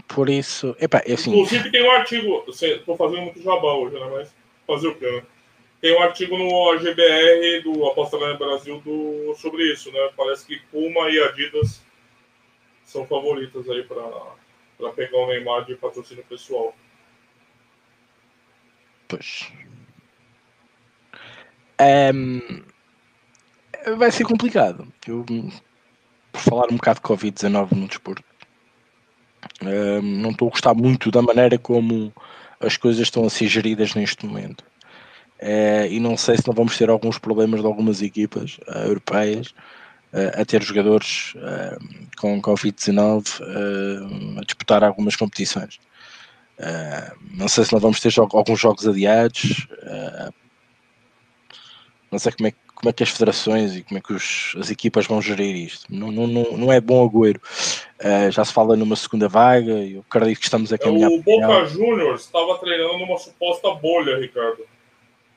Por isso, epa, é assim. Inclusive tem um artigo, estou fazendo muito jabá hoje, né? Mas fazer o quê, né? Tem um artigo no AGBR do Aposta Brasil do, sobre isso, né? Parece que Puma e Adidas são favoritas aí para para pegar o Neymar de patrocínio pessoal. Pois. Um, vai ser complicado. Eu, por falar um bocado de Covid-19 no desporto, um, não estou a gostar muito da maneira como as coisas estão a ser geridas neste momento. Uh, e não sei se não vamos ter alguns problemas de algumas equipas uh, europeias a ter jogadores com Covid-19 a disputar algumas competições. não sei se não vamos ter alguns jogos adiados. não sei como é, como é que as federações e como é que os, as equipas vão gerir isto. Não, não, não é bom agüero. Uh, já se fala numa segunda vaga e eu acredito que estamos a caminhar. O Boca Juniors estava treinando numa suposta bolha, Ricardo.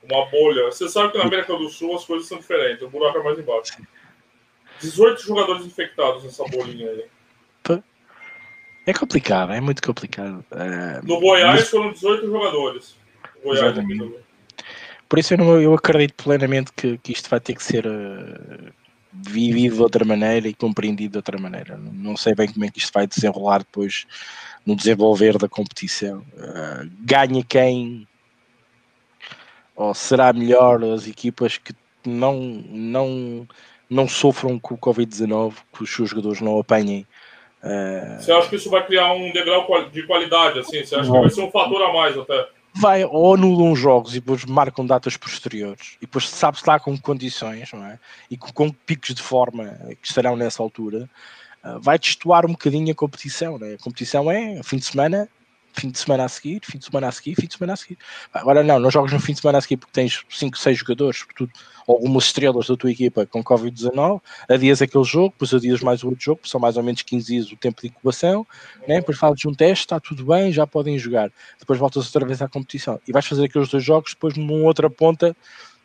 Uma bolha. Você sabe que na América do Sul as coisas são diferentes, o buraco é mais embaixo. 18 jogadores infectados nessa bolinha aí. É complicado, é muito complicado. É... No Goiás Mas... foram 18 jogadores. Goiás Por isso eu, não, eu acredito plenamente que, que isto vai ter que ser uh, vivido de outra maneira e compreendido de outra maneira. Não sei bem como é que isto vai desenrolar depois no desenvolver da competição. Uh, ganha quem ou será melhor as equipas que não, não não sofram com o Covid-19, que os seus jogadores não apanhem. Uh... Você acha que isso vai criar um degrau de qualidade? Assim? Você acha não. que vai ser um fator a mais até? Vai, ou anulam jogos e depois marcam datas posteriores e depois sabe-se lá com condições não é? e com, com, picos de forma que estarão nessa altura, uh, vai destoar um bocadinho a competição. Né? A competição é fim de semana, fim de semana a seguir, fim de semana a seguir, fim de semana a seguir. Agora não, não jogas no fim de semana a seguir porque tens 5, 6 jogadores, sobretudo algumas estrelas da tua equipa com Covid-19, adias aquele jogo, depois adias mais outro jogo, são mais ou menos 15 dias o tempo de incubação, né? depois fazes um teste, está tudo bem, já podem jogar. Depois voltas outra vez à competição e vais fazer aqueles dois jogos depois numa outra ponta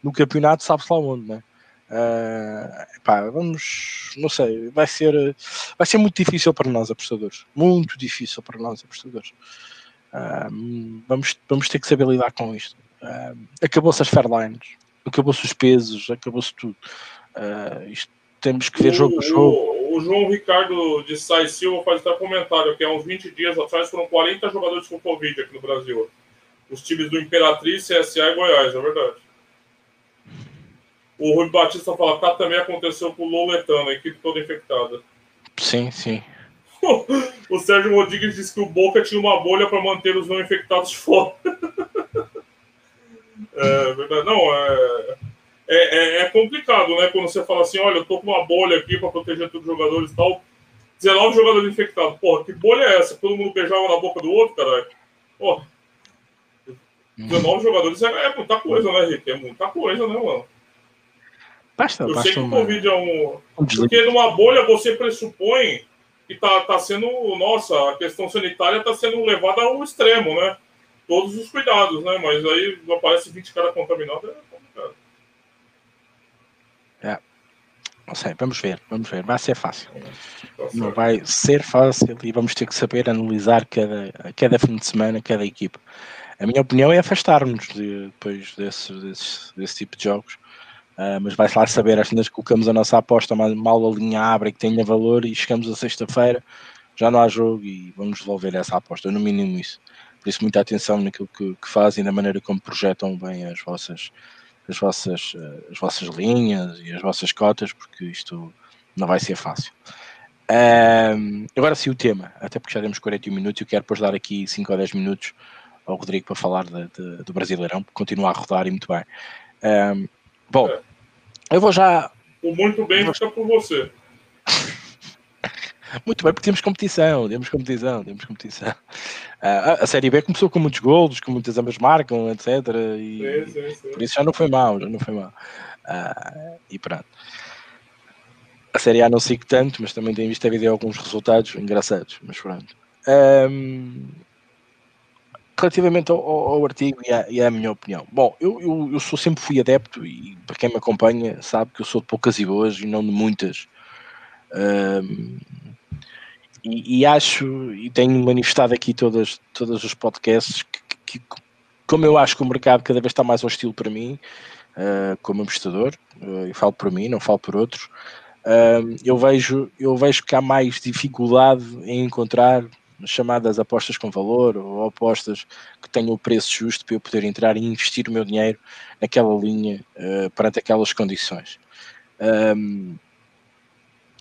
no campeonato, sabes lá onde, né? Uh, pá, vamos, não sei, vai ser, vai ser muito difícil para nós apostadores, muito difícil para nós apostadores. Uh, vamos, vamos ter que saber lidar com isto. Uh, acabou-se as fairlines, acabou-se os pesos, acabou-se tudo. Uh, isto, temos que ver o, jogo a jogo. O, o, João Ricardo de Sai Silva faz até comentário que há uns 20 dias atrás foram 40 jogadores com Covid aqui no Brasil. Os times do Imperatriz, CSA e Goiás, é verdade. O Rui Batista fala que também aconteceu com o Loletano, a equipe toda infectada. Sim, sim. o Sérgio Rodrigues disse que o Boca tinha uma bolha para manter os não infectados fora. é verdade. Não, é, é, é, é, complicado, né? Quando você fala assim, olha, eu tô com uma bolha aqui para proteger todos os jogadores e tal. 19 jogadores infectados. Porra, que bolha é essa? Todo mundo beijava na boca do outro, caralho. Porra. 19 uhum. jogadores é, é muita coisa, né, Rick? É muita coisa, né, mano? Basta, eu basta sei que o Covid é um. Porque numa bolha você pressupõe que tá, tá sendo, nossa, a questão sanitária está sendo levada ao extremo, né? Todos os cuidados, né? Mas aí aparece 20 caras contaminados, é complicado. É. Não sei, vamos ver, vamos ver. Vai ser fácil. Tá não vai ser fácil e vamos ter que saber analisar cada, cada fim de semana, cada equipe. A minha opinião é afastar-nos de, depois desse, desse, desse tipo de jogos. Uh, mas vai-se lá saber, às vezes colocamos a nossa aposta mal, mal a linha abre que tenha valor e chegamos a sexta-feira, já não há jogo e vamos devolver essa aposta, no mínimo isso. Por isso, muita atenção naquilo que, que fazem, na maneira como projetam bem as vossas, as, vossas, uh, as vossas linhas e as vossas cotas, porque isto não vai ser fácil. Uh, agora sim o tema, até porque já temos 41 minutos eu quero depois dar aqui 5 ou 10 minutos ao Rodrigo para falar de, de, do Brasileirão, porque continua a rodar e muito bem. Um, bom, eu vou já. O muito bem fica por você. muito bem, porque temos competição, temos competição, temos competição. Uh, a Série B começou com muitos golos, com muitas ambas marcam, etc. E sim, sim, sim. por isso já não foi mal, já não foi mal. Uh, e pronto. A Série A não sigo tanto, mas também tenho visto a vídeo alguns resultados engraçados, mas pronto. Um, relativamente ao, ao artigo e à, e à, minha opinião. Bom, eu, eu, eu, sou, sempre fui adepto e para quem me acompanha sabe que eu sou de poucas e boas e não de muitas. Um, e, e, acho, e tenho manifestado aqui todas, todos os podcasts, que, que, como eu acho que o mercado cada vez está mais hostil para mim, uh, como investidor, uh, eu falo por mim, não falo por outros, uh, eu, vejo, eu vejo que há mais dificuldade em encontrar chamadas apostas com valor ou apostas que tenham o preço justo para eu poder entrar e investir o meu dinheiro naquela linha uh, perante aquelas condições. Um,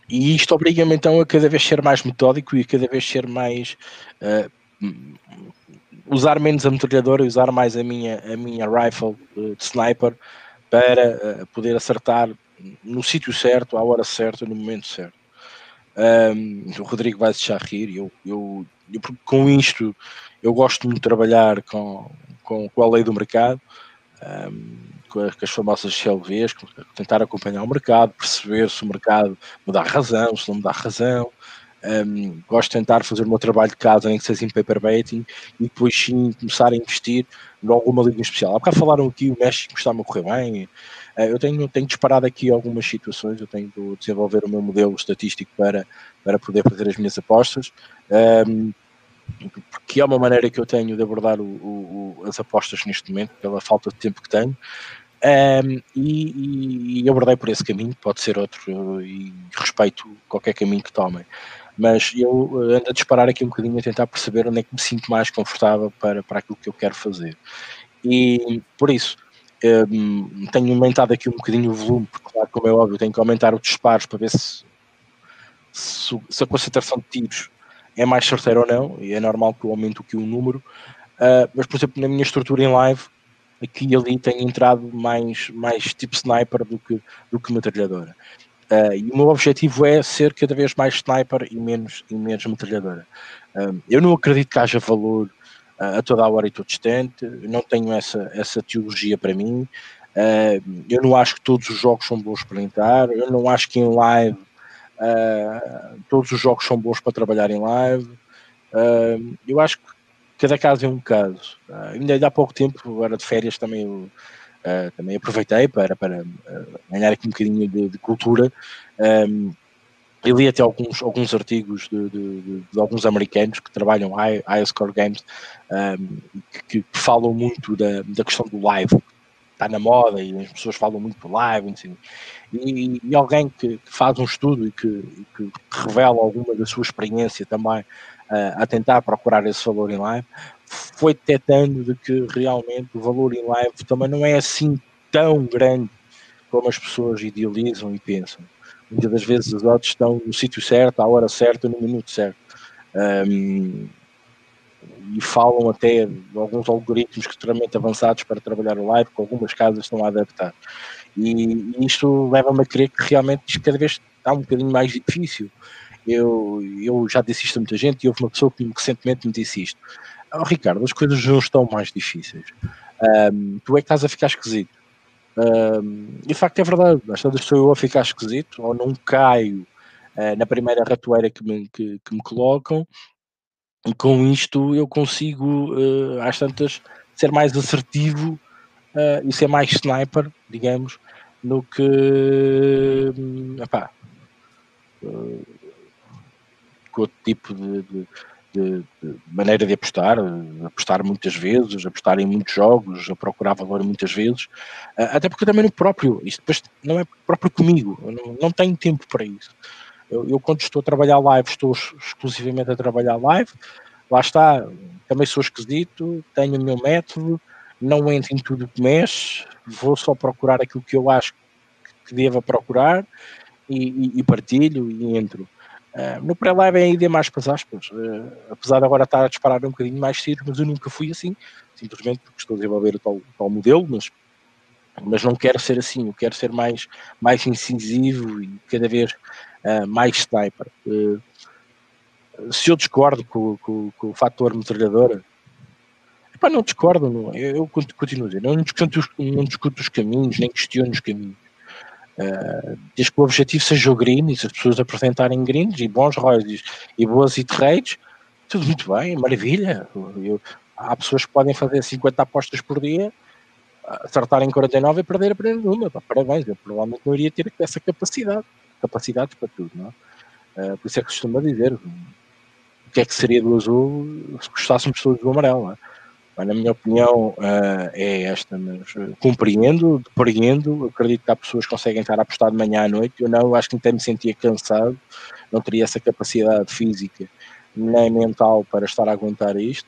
e isto obriga-me então a cada vez ser mais metódico e a cada vez ser mais. Uh, usar menos a metralhadora e usar mais a minha, a minha rifle uh, de sniper para poder acertar no sítio certo, à hora certa, no momento certo. Um, o Rodrigo vai já rir. Eu, eu, eu, com isto, eu gosto de trabalhar com, com, com a lei do mercado, um, com, a, com, as famosas CLVs, tentar acompanhar o mercado, perceber se o mercado me dá razão, se não me dá razão. Um, gosto de tentar fazer o meu trabalho de casa, nem que seja em paper baiting, e depois sim começar a investir em alguma liga especial. Há bocado falaram aqui o México está-me a correr bem, eu tenho, tenho disparado aqui algumas situações, eu tenho de desenvolver o meu modelo estatístico para, para poder fazer as minhas apostas, um, ehm, porque é uma maneira que eu tenho de abordar o, o, as apostas neste momento, pela falta de tempo que tenho, um, ehm, e, e, abordei por esse caminho, pode ser outro, e respeito qualquer caminho que tomem. Mas eu ando a disparar aqui um bocadinho a tentar perceber onde é que me sinto mais confortável para, para aquilo que eu quero fazer. E por isso, um, tenho aumentado aqui um bocadinho o volume, porque, claro, como é óbvio, tenho que aumentar os disparos para ver se, se, se, a concentração de tiros é mais certeira ou não, e é normal que eu aumente aqui o número. Uh, mas, por exemplo, na minha estrutura em live, aqui e ali tem entrado mais, mais tipo sniper do que, do que metralhadora. Uh, e o meu objetivo é ser cada vez mais sniper e menos, e menos metralhadora. Uh, eu não acredito que haja valor a toda a hora e todo instante, não tenho essa, essa teologia para mim, uh, eu não acho que todos os jogos são bons para entrar, eu não acho que em live uh, todos os jogos são bons para trabalhar em live, uh, eu acho que cada caso é um caso. ainda há pouco tempo, agora de férias também eu, também aproveitei para, para ganhar aqui um bocadinho de, de cultura. Um, eu li até alguns, alguns artigos de, de, de, de alguns americanos que trabalham high, high score games um, que, que, falam muito da, da questão do live está na moda e as pessoas falam muito do live assim. e, e, alguém que, que, faz um estudo e que, que, revela alguma da sua experiência também uh, a tentar procurar esse valor em live foi detectando de que realmente o valor em live também não é assim tão grande como as pessoas idealizam e pensam muitas das vezes os odds estão no sítio certo, à hora certa, no minuto certo. Um, e falam até alguns algoritmos extremamente avançados para trabalhar o live, que algumas casas estão a adaptar. E, isto leva-me a crer que realmente cada vez está um bocadinho mais difícil. Eu, eu já disse isto a muita gente e houve uma pessoa que recentemente me disse isto. Oh, Ricardo, as coisas não estão mais difíceis. Um, tu é que estás a ficar esquisito e de facto é verdade, às vezes sou eu a ficar esquisito ou não caio uh, na primeira ratoeira que me, que, que, me colocam, e com isto eu consigo, uh, às tantas, ser mais assertivo uh, e ser mais sniper, digamos, no que. Um, epá, uh, com outro tipo de, de, de, de, maneira de apostar, apostar muitas vezes, apostar em muitos jogos, a procurar valor muitas vezes, até porque também no próprio, isto depois não é próprio comigo, não, não tenho tempo para isso. Eu, eu, quando estou a trabalhar live, estou exclusivamente a trabalhar live, lá está, também sou esquisito, tenho o meu método, não entro em tudo que mexe, vou só procurar aquilo que eu acho que deva procurar e, e, e partilho e entro. Uh, no pré-live é ainda mais para as aspas, uh, apesar de agora estar a disparar um bocadinho mais cedo, mas eu nunca fui assim, simplesmente porque estou a desenvolver o tal, tal modelo, mas, mas não quero ser assim, eu quero ser mais, mais incisivo e cada vez uh, mais sniper. se eu discordo com, com, com o fator metralhadora, epá, não discordo, não, eu, eu continuo a dizer, não discuto, não discuto os caminhos, nem questiono os caminhos Uh, desde que o objetivo seja o green e se as pessoas apresentarem greens e bons royalties e boas hit rates, tudo muito bem, maravilha. Eu, há pessoas que podem fazer 50 apostas por dia, acertarem 49 e perder apenas uma. Parabéns, eu provavelmente não iria ter essa capacidade. Capacidades para tudo, não é? Uh, por isso é que costuma dizer o que é que seria do azul se gostássemos todos do amarelo, não é? Na minha opinião, uh, é esta, mas uh, compreendo, depreendo, acredito que há pessoas que conseguem estar a apostar de manhã à noite, eu não, acho que até me sentia cansado, não teria essa capacidade física nem mental para estar a aguentar isto,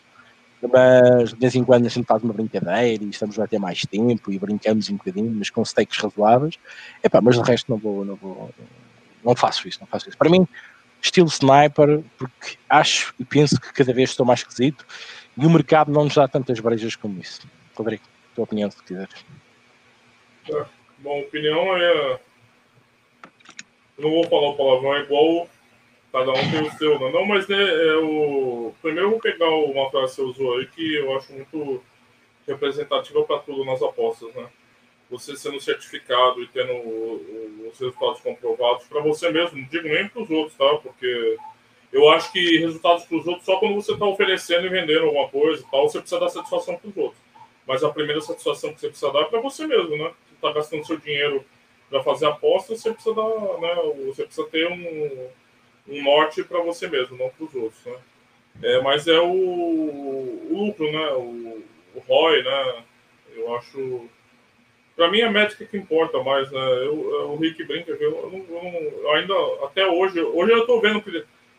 mas de vez em quando a gente faz uma brincadeira e estamos a ter mais tempo e brincamos um bocadinho, mas com stakes razoáveis, epá, mas de resto não vou, não vou, não faço isso, não faço isso. Para mim, estilo sniper, porque acho e penso que cada vez estou mais esquisito e o mercado não nos dá tantas brejas como isso. Rodrigo, tua opinião, se quiseres. É, bom, opinião é. não vou falar o palavrão, é igual. Cada um tem o seu, não, não mas né, é o. Primeiro vou pegar uma frase que você usou aí que eu acho muito representativa para tudo nas apostas, né? Você sendo certificado e tendo os resultados comprovados para você mesmo, não digo nem para os outros, tá? Porque eu acho que resultados para os outros só quando você está oferecendo e vendendo alguma coisa e tal, você precisa dar satisfação para os outros. Mas a primeira satisfação que você precisa dar é para você mesmo, né? Você está gastando seu dinheiro para fazer apostas, você precisa dar, né? Você precisa ter um, um norte para você mesmo, não para os outros, né? É, mas é o, o lucro, né? O, o ROI, né? Eu acho. Para mim, é a métrica que importa mais, né? Eu, o Rick brinca, eu, eu, não, eu, ainda, até hoje, hoje eu estou vendo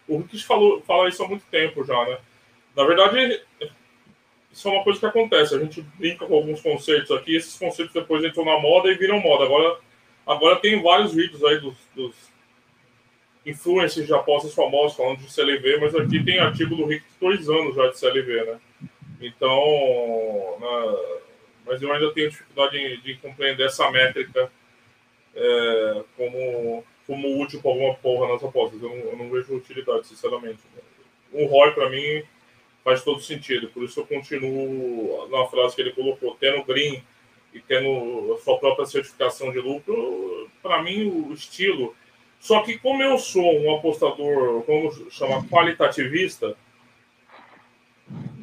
o Rick falou, fala isso há muito tempo já, né? Na verdade, isso é uma coisa que acontece. A gente brinca com alguns conceitos aqui, esses conceitos depois entram na moda e viram moda. Agora, agora tem vários vídeos aí dos, dos influencers de apostas famosos falando de CLV, mas aqui tem artigo do Rick dois anos já de CLV, né? Então, né, mas eu ainda tenho dificuldade de, de compreender essa métrica é, como como útil para alguma porra nas apostas. Eu não, eu não vejo utilidade, sinceramente. Um ROI, para mim, faz todo sentido. Por isso eu continuo na frase que ele colocou: tendo green e tendo a sua própria certificação de lucro, para mim, o estilo. Só que, como eu sou um apostador, vamos chamar qualitativista,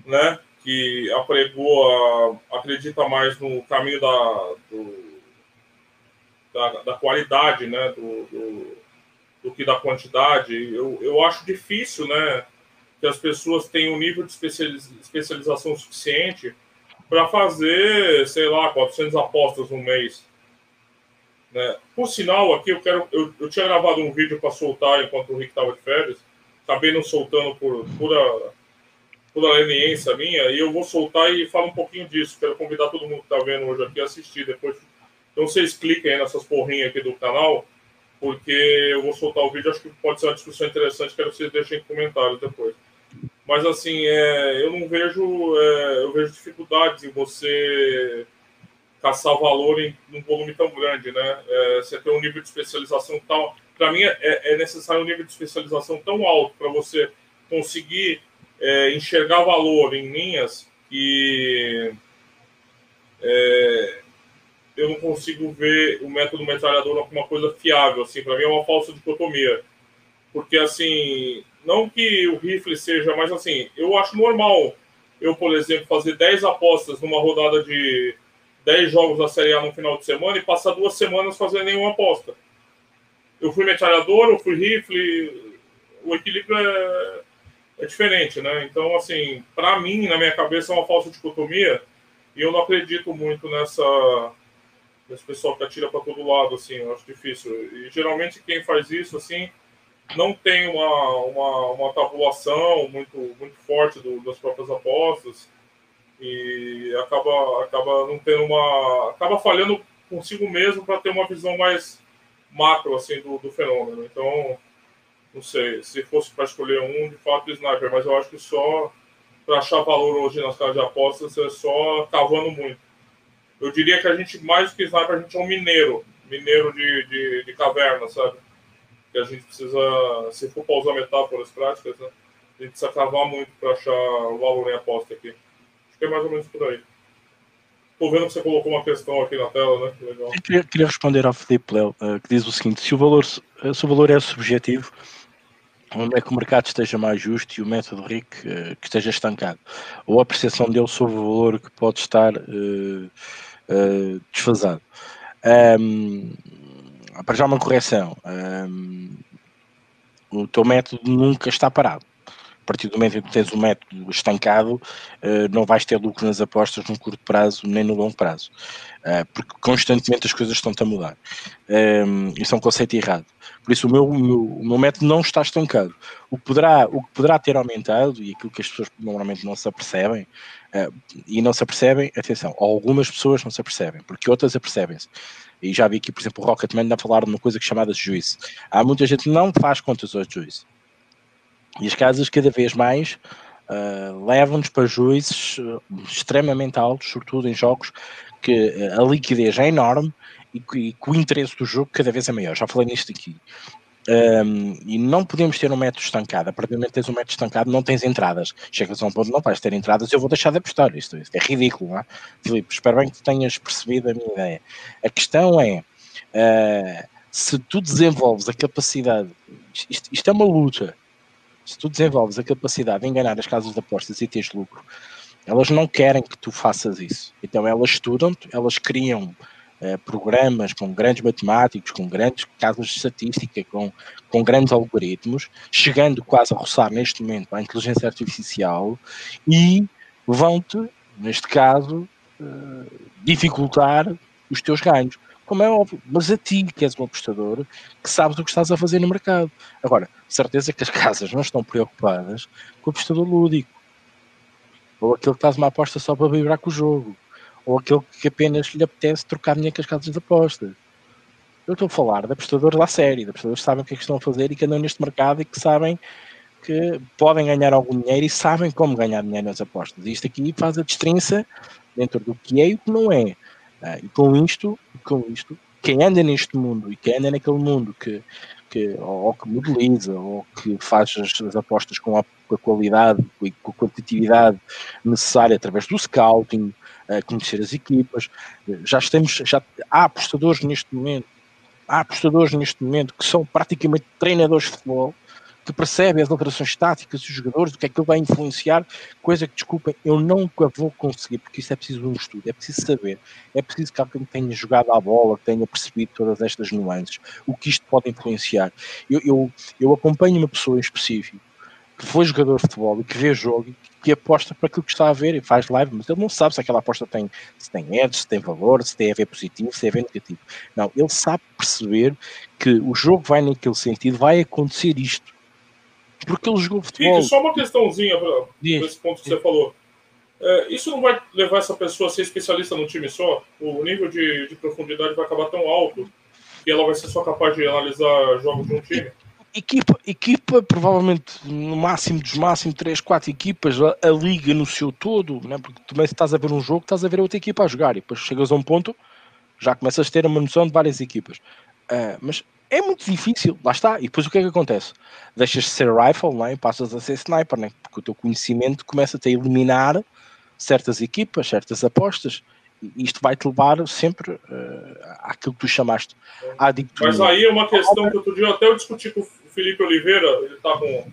né, que apregou, a, acredita mais no caminho da, do, da, da qualidade, né, do, do, do, que da quantidade. Eu, eu acho difícil, né, que as pessoas tenham um nível de especialização suficiente para fazer, sei lá, 400 apostas no mês. Né? Por sinal, aqui eu quero, eu, eu tinha gravado um vídeo para soltar enquanto o Rick estava de férias, acabei não soltando por pura, pura leniência minha, e eu vou soltar e falar um pouquinho disso. Quero convidar todo mundo que está vendo hoje aqui a assistir depois então vocês cliquem aí nessas porrinhas aqui do canal, porque eu vou soltar o vídeo, acho que pode ser uma discussão interessante, quero que vocês deixem em comentários depois. Mas assim, é, eu não vejo, é, eu vejo dificuldades em você caçar valor em um volume tão grande, né? É, você tem um nível de especialização tão, para mim é, é, necessário um nível de especialização tão alto para você conseguir é, enxergar valor em linhas que é, eu não consigo ver o método metralhadora como uma coisa fiável. Assim, para mim é uma falsa dicotomia. Porque, assim, não que o rifle seja, mas, assim, eu acho normal eu, por exemplo, fazer 10 apostas numa rodada de 10 jogos da Série A no final de semana e passar duas semanas fazendo nenhuma aposta. Eu fui metralhador, eu fui rifle, o equilíbrio é, é diferente, né? Então, assim, para mim, na minha cabeça, é uma falsa dicotomia e eu não acredito muito nessa esse pessoal que atira para todo lado, assim, eu acho difícil. E geralmente quem faz isso, assim, não tem uma, uma, uma tabulação muito, muito forte do, das próprias apostas e acaba, acaba não tendo uma. acaba falhando consigo mesmo para ter uma visão mais macro assim, do, do fenômeno. Então, não sei, se fosse para escolher um, de fato, o sniper, mas eu acho que só para achar valor hoje nas casas de apostas é só cavando muito. Eu diria que a gente, mais do que sniper, a gente é um mineiro, mineiro de, de, de caverna, sabe? Que a gente precisa, se for para usar metáforas práticas, né? a gente precisa cavar muito para achar o valor em aposta aqui. Acho que é mais ou menos por aí. Estou vendo que você colocou uma questão aqui na tela, né? Que legal. Eu queria, queria responder ao Felipe Léo, uh, que diz o seguinte: se o, valor, se o valor é subjetivo, onde é que o mercado esteja mais justo e o método RIC uh, que esteja estancado? Ou a apreciação dele sobre o valor que pode estar uh, uh, desfasado. Um, para já uma correção. Um, o teu método nunca está parado a partir do momento em que tens um método estancado, uh, não vais ter lucro nas apostas no curto prazo nem no longo prazo, uh, porque constantemente as coisas estão a mudar. Um, isso é um conceito errado. Por isso, o meu, o meu, o meu método não está estancado. O que, poderá, o que poderá ter aumentado, e aquilo que as pessoas normalmente não se apercebem, uh, e não se apercebem, atenção, algumas pessoas não se apercebem, porque outras apercebem-se. E já vi aqui, por exemplo, o Rocketman a falar de uma coisa chamada juízo. Há muita gente que não faz contas ao juízo e as casas cada vez mais uh, levam-nos para juízes uh, extremamente altos, sobretudo em jogos que a liquidez é enorme e que, o interesse do jogo cada vez é maior. Já falei nisto aqui. Um, e não podemos ter um método estancado. A partir do momento que tens um método estancado, não tens entradas. Chegas a um ponto, não vais ter entradas, eu vou deixar de apostar. Isto, isto é ridículo, não é? Filipe, espero bem que tenhas percebido a minha ideia. A questão é uh, se tu desenvolves a capacidade, isto, isto é uma luta, se tu desenvolves a capacidade de enganar as casas de apostas e teres lucro, elas não querem que tu faças isso. Então elas estudam-te, elas criam uh, programas com grandes matemáticos, com grandes casas de estatística, com, com grandes algoritmos, chegando quase a roçar neste momento a inteligência artificial e vão-te, neste caso, uh, dificultar os teus ganhos como é óbvio, mas a ti, que és um apostador, que sabes o que estás a fazer no mercado. Agora, certeza que as casas não estão preocupadas com o apostador lúdico, ou aquele que estás uma aposta só para vibrar com o jogo, ou aquele que apenas lhe apetece trocar dinheiro com as casas de apostas. Eu estou a falar de apostadores da série, de apostadores que sabem o que é que estão a fazer e que andam neste mercado e que sabem que podem ganhar algum dinheiro e sabem como ganhar dinheiro nas apostas. Isto aqui faz a destrinça dentro do que é e o que não é. Uh, e com isto, com isto, quem anda neste mundo e quem anda naquele mundo que, que ou que modeliza ou que faz as, as apostas com a, com a, qualidade com a quantitatividade necessária através do scouting, conhecer as equipas, já estamos, já há apostadores neste momento, há apostadores neste momento que são praticamente treinadores de futebol que percebe as alterações táticas dos jogadores, o que é que ele vai influenciar, coisa que, desculpem, eu nunca vou conseguir, porque isso é preciso um estudo, é preciso saber, é preciso que alguém tenha jogado à bola, tenha percebido todas estas nuances, o que isto pode influenciar. Eu, eu, eu acompanho uma pessoa em específico que foi jogador de futebol e que vê jogo e que aposta para aquilo que está a ver e faz live, mas ele não sabe se aquela aposta tem, se tem edge, se tem valor, se tem a ver positivo, se tem a ver negativo. Não, ele sabe perceber que o jogo vai naquele sentido, vai acontecer isto porque ele jogou futebol. E só uma questãozinha para esse ponto que você falou. É, isso não vai levar essa pessoa a ser especialista num time só? O nível de, de, profundidade vai acabar tão alto que ela vai ser só capaz de analisar jogos de um time? Equipa, equipa, provavelmente no máximo dos máximos 3, 4 equipas, a, a, liga no seu todo, né? porque também se estás a ver um jogo, estás a ver outra equipa a jogar e depois chegas a um ponto, já começas a ter uma noção de várias equipas. Uh, mas é muito difícil, lá está. E depois o que é que acontece? Deixas de ser rifle não é? e passas a ser sniper, não é? porque o teu conhecimento começa-te a eliminar certas equipas, certas apostas. E isto vai-te levar sempre uh, àquilo que tu chamaste. À Mas aí é uma questão que outro dia até eu discuti com o Felipe Oliveira, ele tá com.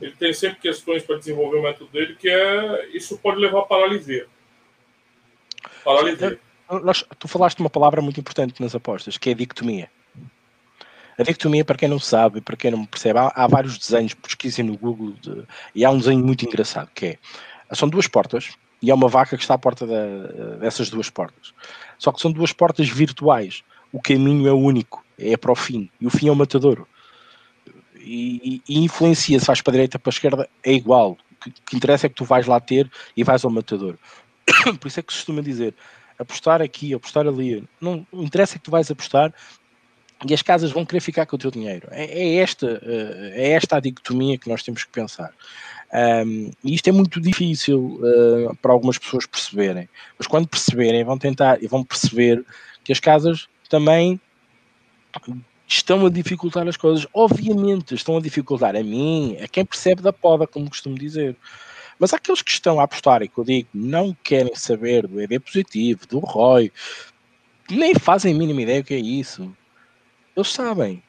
Ele tem sempre questões para desenvolver o método dele, que é isso pode levar a paralisia. Paralisia. Nós, tu falaste uma palavra muito importante nas apostas, que é a dicotomia. A dicotomia, para quem não sabe, para quem não percebe, há, há vários desenhos, pesquisem no Google, de, e há um desenho muito engraçado, que é, são duas portas, e há uma vaca que está à porta da, dessas duas portas. Só que são duas portas virtuais. O caminho é único, é para o fim, e o fim é o matadouro. E, e, influencia se vais para a direita para a esquerda, é igual. O que, que interessa é que tu vais lá ter e vais ao matador. Por isso é que se costuma dizer apostar aqui, apostar ali. Não, não interessa é que tu vais apostar e as casas vão querer ficar com o teu dinheiro. É, é esta, eh, é esta a dicotomia que nós temos que pensar. Um, e isto é muito difícil uh, para algumas pessoas perceberem, mas quando perceberem, vão tentar e vão perceber que as casas também estão a dificultar as coisas. Obviamente, estão a dificultar a mim, a quem percebe da poda, como costumo dizer. Mas aqueles que estão a apostar, e que eu digo, não querem saber do ED positivo, do ROI, nem fazem a mínima ideia o que é isso. Eles sabem.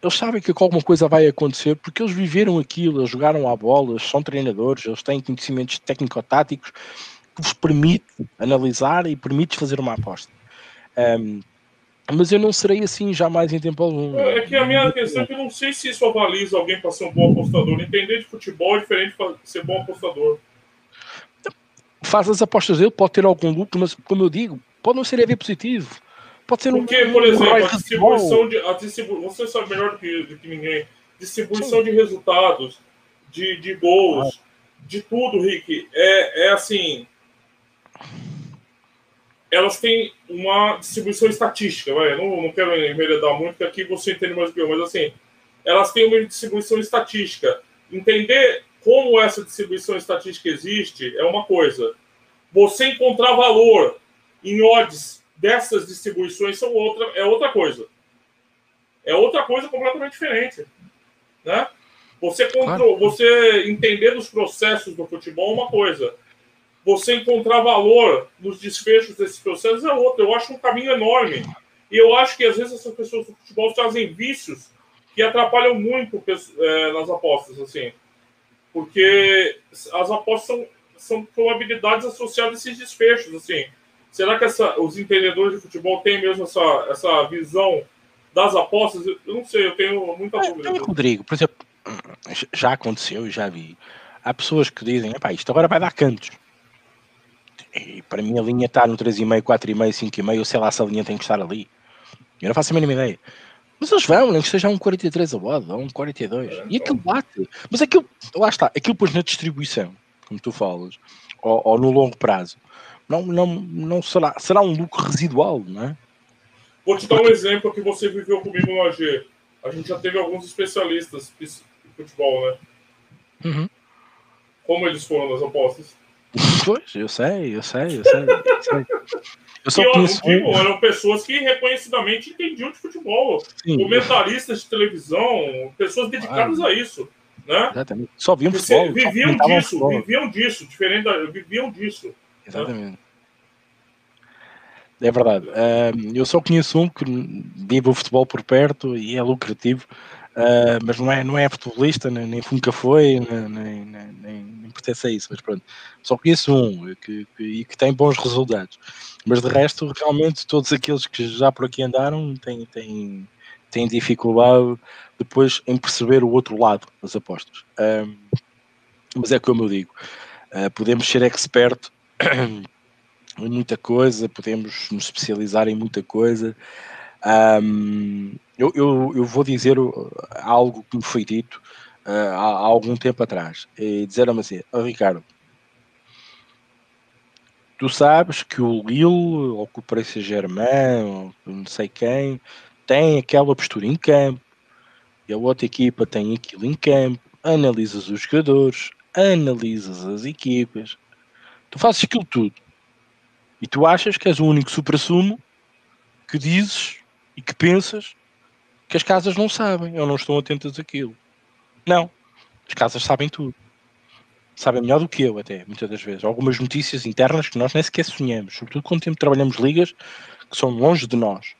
Eles sabem que alguma coisa vai acontecer porque eles viveram aquilo, eles jogaram à bola, eles são treinadores, eles têm conhecimentos técnico-táticos que vos permite analisar e permite fazer uma aposta. Um, mas eu não serei assim jamais em tempo algum. É, é que a minha questão é que eu não sei se isso avaliza alguém para ser um bom apostador. Entender de futebol é diferente de ser bom apostador. Faz as apostas dele, pode ter algum lucro, mas como eu digo, pode não ser EV positivo. Pode ser Porque, um, por exemplo, a distribuição de. A distribu você sabe melhor do que, do que ninguém. Distribuição Sim. de resultados, de, de gols, ah. de tudo, Rick. É, é assim elas têm uma distribuição estatística, vai. Não, não quero enveredar muito, porque aqui você entende mais do que eu, mas assim, elas têm uma distribuição estatística. Entender como essa distribuição estatística existe é uma coisa. Você encontrar valor em odds dessas distribuições são outra, é outra coisa. É outra coisa completamente diferente. Né? Você, control, você entender dos processos do futebol é uma coisa você encontrar valor nos desfechos desses processos é outro. Eu acho um caminho enorme. E eu acho que às vezes essas pessoas do futebol trazem vícios que atrapalham muito é, nas apostas, assim. Porque as apostas são, são probabilidades associadas a esses desfechos, assim. Será que essa, os entendedores de futebol têm mesmo essa, essa visão das apostas? Eu não sei, eu tenho muita dúvida. É, Rodrigo, por exemplo, já aconteceu, e já vi. Há pessoas que dizem, isto agora vai dar cantos. E para mim a linha está no 3,5, 4,5, 5,5, sei lá se a linha tem que estar ali. Eu não faço a mínima ideia. Mas eles vão, nem que seja um 43 a odd, ou um 42. E aquilo bate. Mas aquilo, lá está, aquilo depois na distribuição, como tu falas, ou, ou, no longo prazo, não, não, não será, será um lucro residual, não é? Vou te dar um exemplo que você viveu comigo no AG. A gente já teve alguns especialistas em futebol, né? Uhum. Como eles foram nas apostas? Pois, eu sei, eu sei, eu sei. Eu, sei. eu só conheço... digo, eram pessoas que reconhecidamente entendiam de futebol. Sim. Comentaristas de televisão, pessoas dedicadas ah, a isso. Né? Exatamente. Só viam futebol. Viviam disso, futebol. viviam disso, diferente da, viviam disso. Né? Exatamente. Né? É verdade. Eu só conheço um que vive o futebol por perto e é lucrativo, uh, mas não é, não é futebolista, nem, nem nunca foi, nem, nem, nem pertence a isso, mas pronto, só conheço um que, que, e que tem bons resultados. Mas de resto, realmente, todos aqueles que já por aqui andaram têm, têm, têm dificuldade depois em perceber o outro lado das apostas. Um, mas é como eu digo, uh, podemos ser expert em muita coisa, podemos nos especializar em muita coisa. Um, eu, eu, eu, vou dizer algo que me foi dito uh, há, há, algum tempo atrás e disseram-me assim: oh, Ricardo, tu sabes que o Lille ou que o Paris Saint-Germain ou não sei quem tem aquela postura em campo e a outra equipa tem aquilo em campo, analisas os jogadores, analisas as equipas, tu fazes aquilo tudo. E tu achas que és o único supra-sumo que dizes e que pensas que as casas não sabem ou não estão atentas àquilo. Não. As casas sabem tudo. Sabem melhor do que eu, até, muitas das vezes. Algumas notícias internas que nós nem sequer sonhamos. Sobretudo quando tempo trabalhamos ligas que são longe de nós.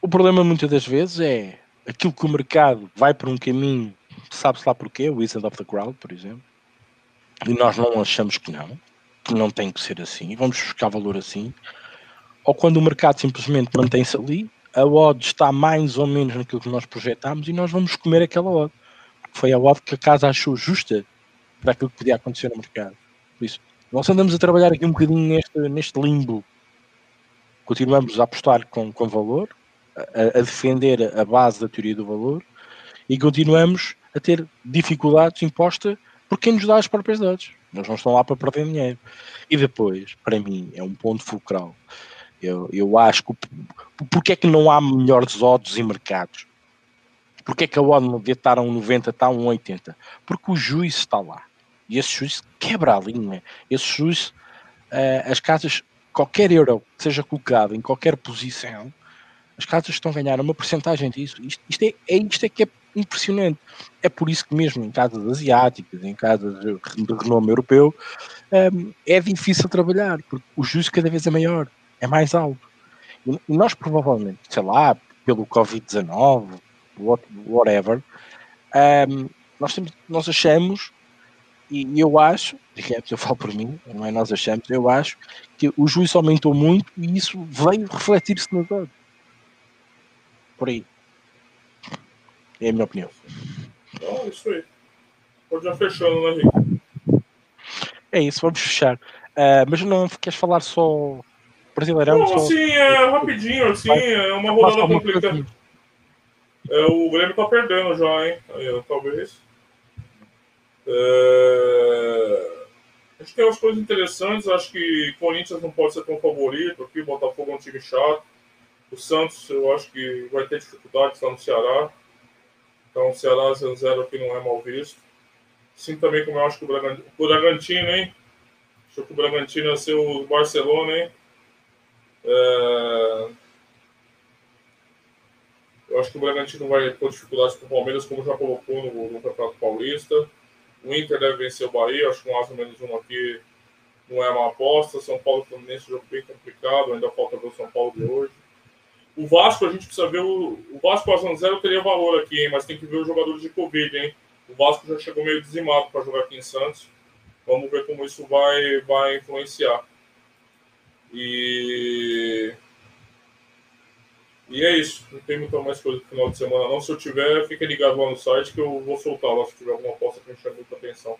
O problema muitas das vezes é aquilo que o mercado vai por um caminho, sabe-se lá porquê, o Wizard of the Crowd, por exemplo, e nós não achamos que não, que não tem que ser assim, e vamos buscar valor assim. Ou quando o mercado simplesmente mantém-se ali, a odd está mais ou menos naquilo que nós projetámos e nós vamos comer aquela odd. Foi a odd que a casa achou justa para aquilo que podia acontecer no mercado. Por isso, nós andamos a trabalhar aqui um bocadinho neste, neste limbo. Continuamos a apostar com, com valor, a, a defender a base da teoria do valor e continuamos a ter dificuldades impostas por quem nos dá as próprias dados. Nós não estamos lá para perder dinheiro. E depois, para mim, é um ponto fulcral. Eu, eu acho que porque é que não há melhores odds em mercados? Porque é que a odd não devia estar a um 90, está a um 80? Porque o juiz está lá. E esse juiz quebra a linha. Esse juiz, uh, as casas, qualquer euro que seja colocado em qualquer posição, as casas estão a ganhar uma porcentagem disso. Isto, isto, é, é, isto é que é impressionante. É por isso que mesmo em casas asiáticas, em casas de, renome europeu, um, ehm, é difícil trabalhar, porque o juízo cada vez é maior, é mais alto. E, nós provavelmente, sei lá, pelo Covid-19, whatever, um, ehm, nós, temos, nós achamos, e eu acho, digamos, eu falo por mim, não é nós achamos, eu acho que o juízo aumentou muito e isso veio refletir-se nos outros. Por aí. É a minha opinião. Então, isso aí. Pode já fechando, né, Rico? É isso, vamos fechar. Uh, mas não queres falar só Brasileirão? Não, só... assim, é rapidinho, assim, é uma rodada complicada. É, o Grêmio tá perdendo já, hein? Aí, talvez. É... A gente tem umas coisas interessantes. Acho que Corinthians não pode ser tão favorito aqui. Botafogo é um time chato. O Santos, eu acho que vai ter dificuldade, está no Ceará. Então, o Ceará 0 aqui não é mal visto. Sim, também como eu acho que o Bragantino, o Bragantino hein? Acho que o Bragantino ia ser o Barcelona, hein? É... Eu acho que o Bragantino vai ter dificuldades com o Palmeiras, como já colocou no, no Campeonato Paulista. O Inter deve vencer o Bahia, acho que um asa menos um aqui não é uma aposta. São Paulo e Fluminense, jogo bem complicado, ainda falta ver o São Paulo de hoje. O Vasco, a gente precisa ver. O, o Vasco passando zero teria valor aqui, hein? mas tem que ver os jogadores de Covid, hein? O Vasco já chegou meio dizimado para jogar aqui em Santos. Vamos ver como isso vai, vai influenciar. E. E é isso. Não tem muita mais coisa no final de semana, não. Se eu tiver, fique ligado lá no site que eu vou soltar lá se tiver alguma aposta que me chame muita atenção.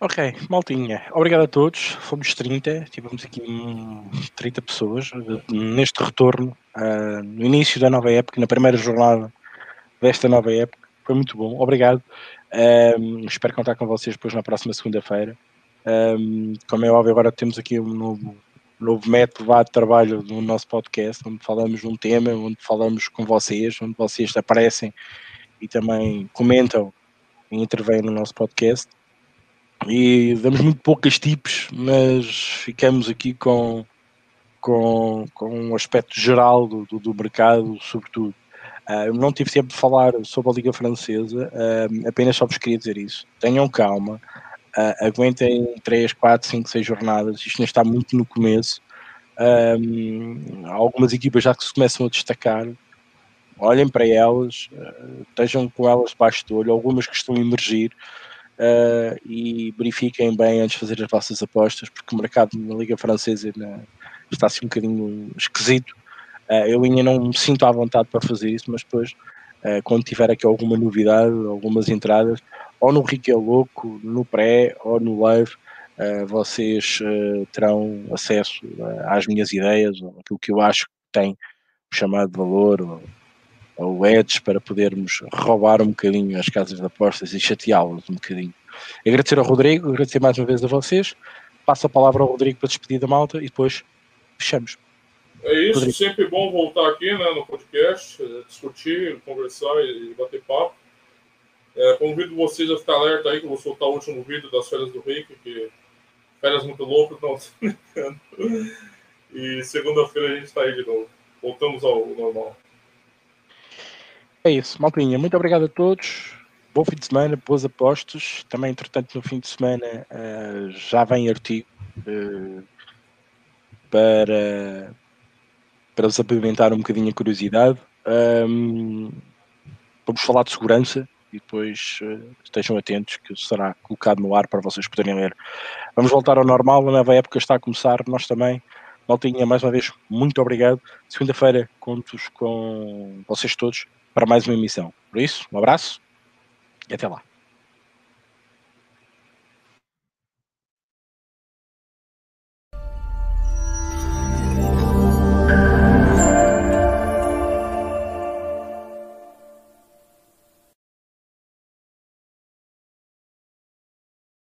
Ok, maltinha, obrigado a todos. Fomos 30, tivemos aqui 30 pessoas neste retorno uh, no início da nova época, na primeira jornada desta nova época. Foi muito bom, obrigado. Um, espero contar com vocês depois na próxima segunda-feira. Um, como é óbvio, agora temos aqui um novo, novo método de trabalho no nosso podcast, onde falamos de um tema, onde falamos com vocês, onde vocês aparecem e também comentam e intervêm no nosso podcast e damos muito poucas tips, mas ficamos aqui com, com, com um aspecto geral do, do, do mercado, sobretudo. Uh, não tive tempo de falar sobre a Liga Francesa, uh, apenas só vos queria dizer isso. Tenham calma, uh, aguentem 3, 4, 5, 6 jornadas, isto ainda está muito no começo. Um, algumas equipas já que se começam a destacar, olhem para elas, estejam com elas debaixo do olho, algumas que estão a emergir uh, e verifiquem bem antes de fazer as vossas apostas, porque o mercado na Liga Francesa está assim um bocadinho esquisito. Uh, eu ainda não me sinto à vontade para fazer isso, mas depois, uh, quando tiver aqui alguma novidade, algumas entradas, ou no Rique é Louco, no pré ou no live, vocês terão acesso às minhas ideias, ou aquilo que eu acho que tem o chamado valor, ou ou edge para podermos roubar um bocadinho as casas de apostas e chateá-los um bocadinho. Agradecer ao Rodrigo, agradecer mais uma vez a vocês. Passo a palavra ao Rodrigo para despedir da malta e depois fechamos. É isso, Rodrigo. sempre bom voltar aqui né, no podcast, eh, discutir, conversar e bater papo. É, convido vocês a ficar alerta aí que eu vou soltar o último vídeo das férias do Rick, que férias muito loucas, não E segunda-feira a gente está aí de novo. Voltamos ao normal. É isso, malpinha. Muito obrigado a todos. Bom fim de semana, boas apostas. Também, entretanto, no fim de semana uh, já vem artigo uh, para, para vos apimentar um bocadinho a curiosidade. Um, vamos falar de segurança. e depois uh, estejam atentos que será colocado no ar para vocês poderem ler. Vamos voltar ao normal, a nova época está a começar, nós também. Maltinha, mais uma vez, muito obrigado. Segunda-feira contos com vocês todos para mais uma emissão. Por isso, um abraço e até lá.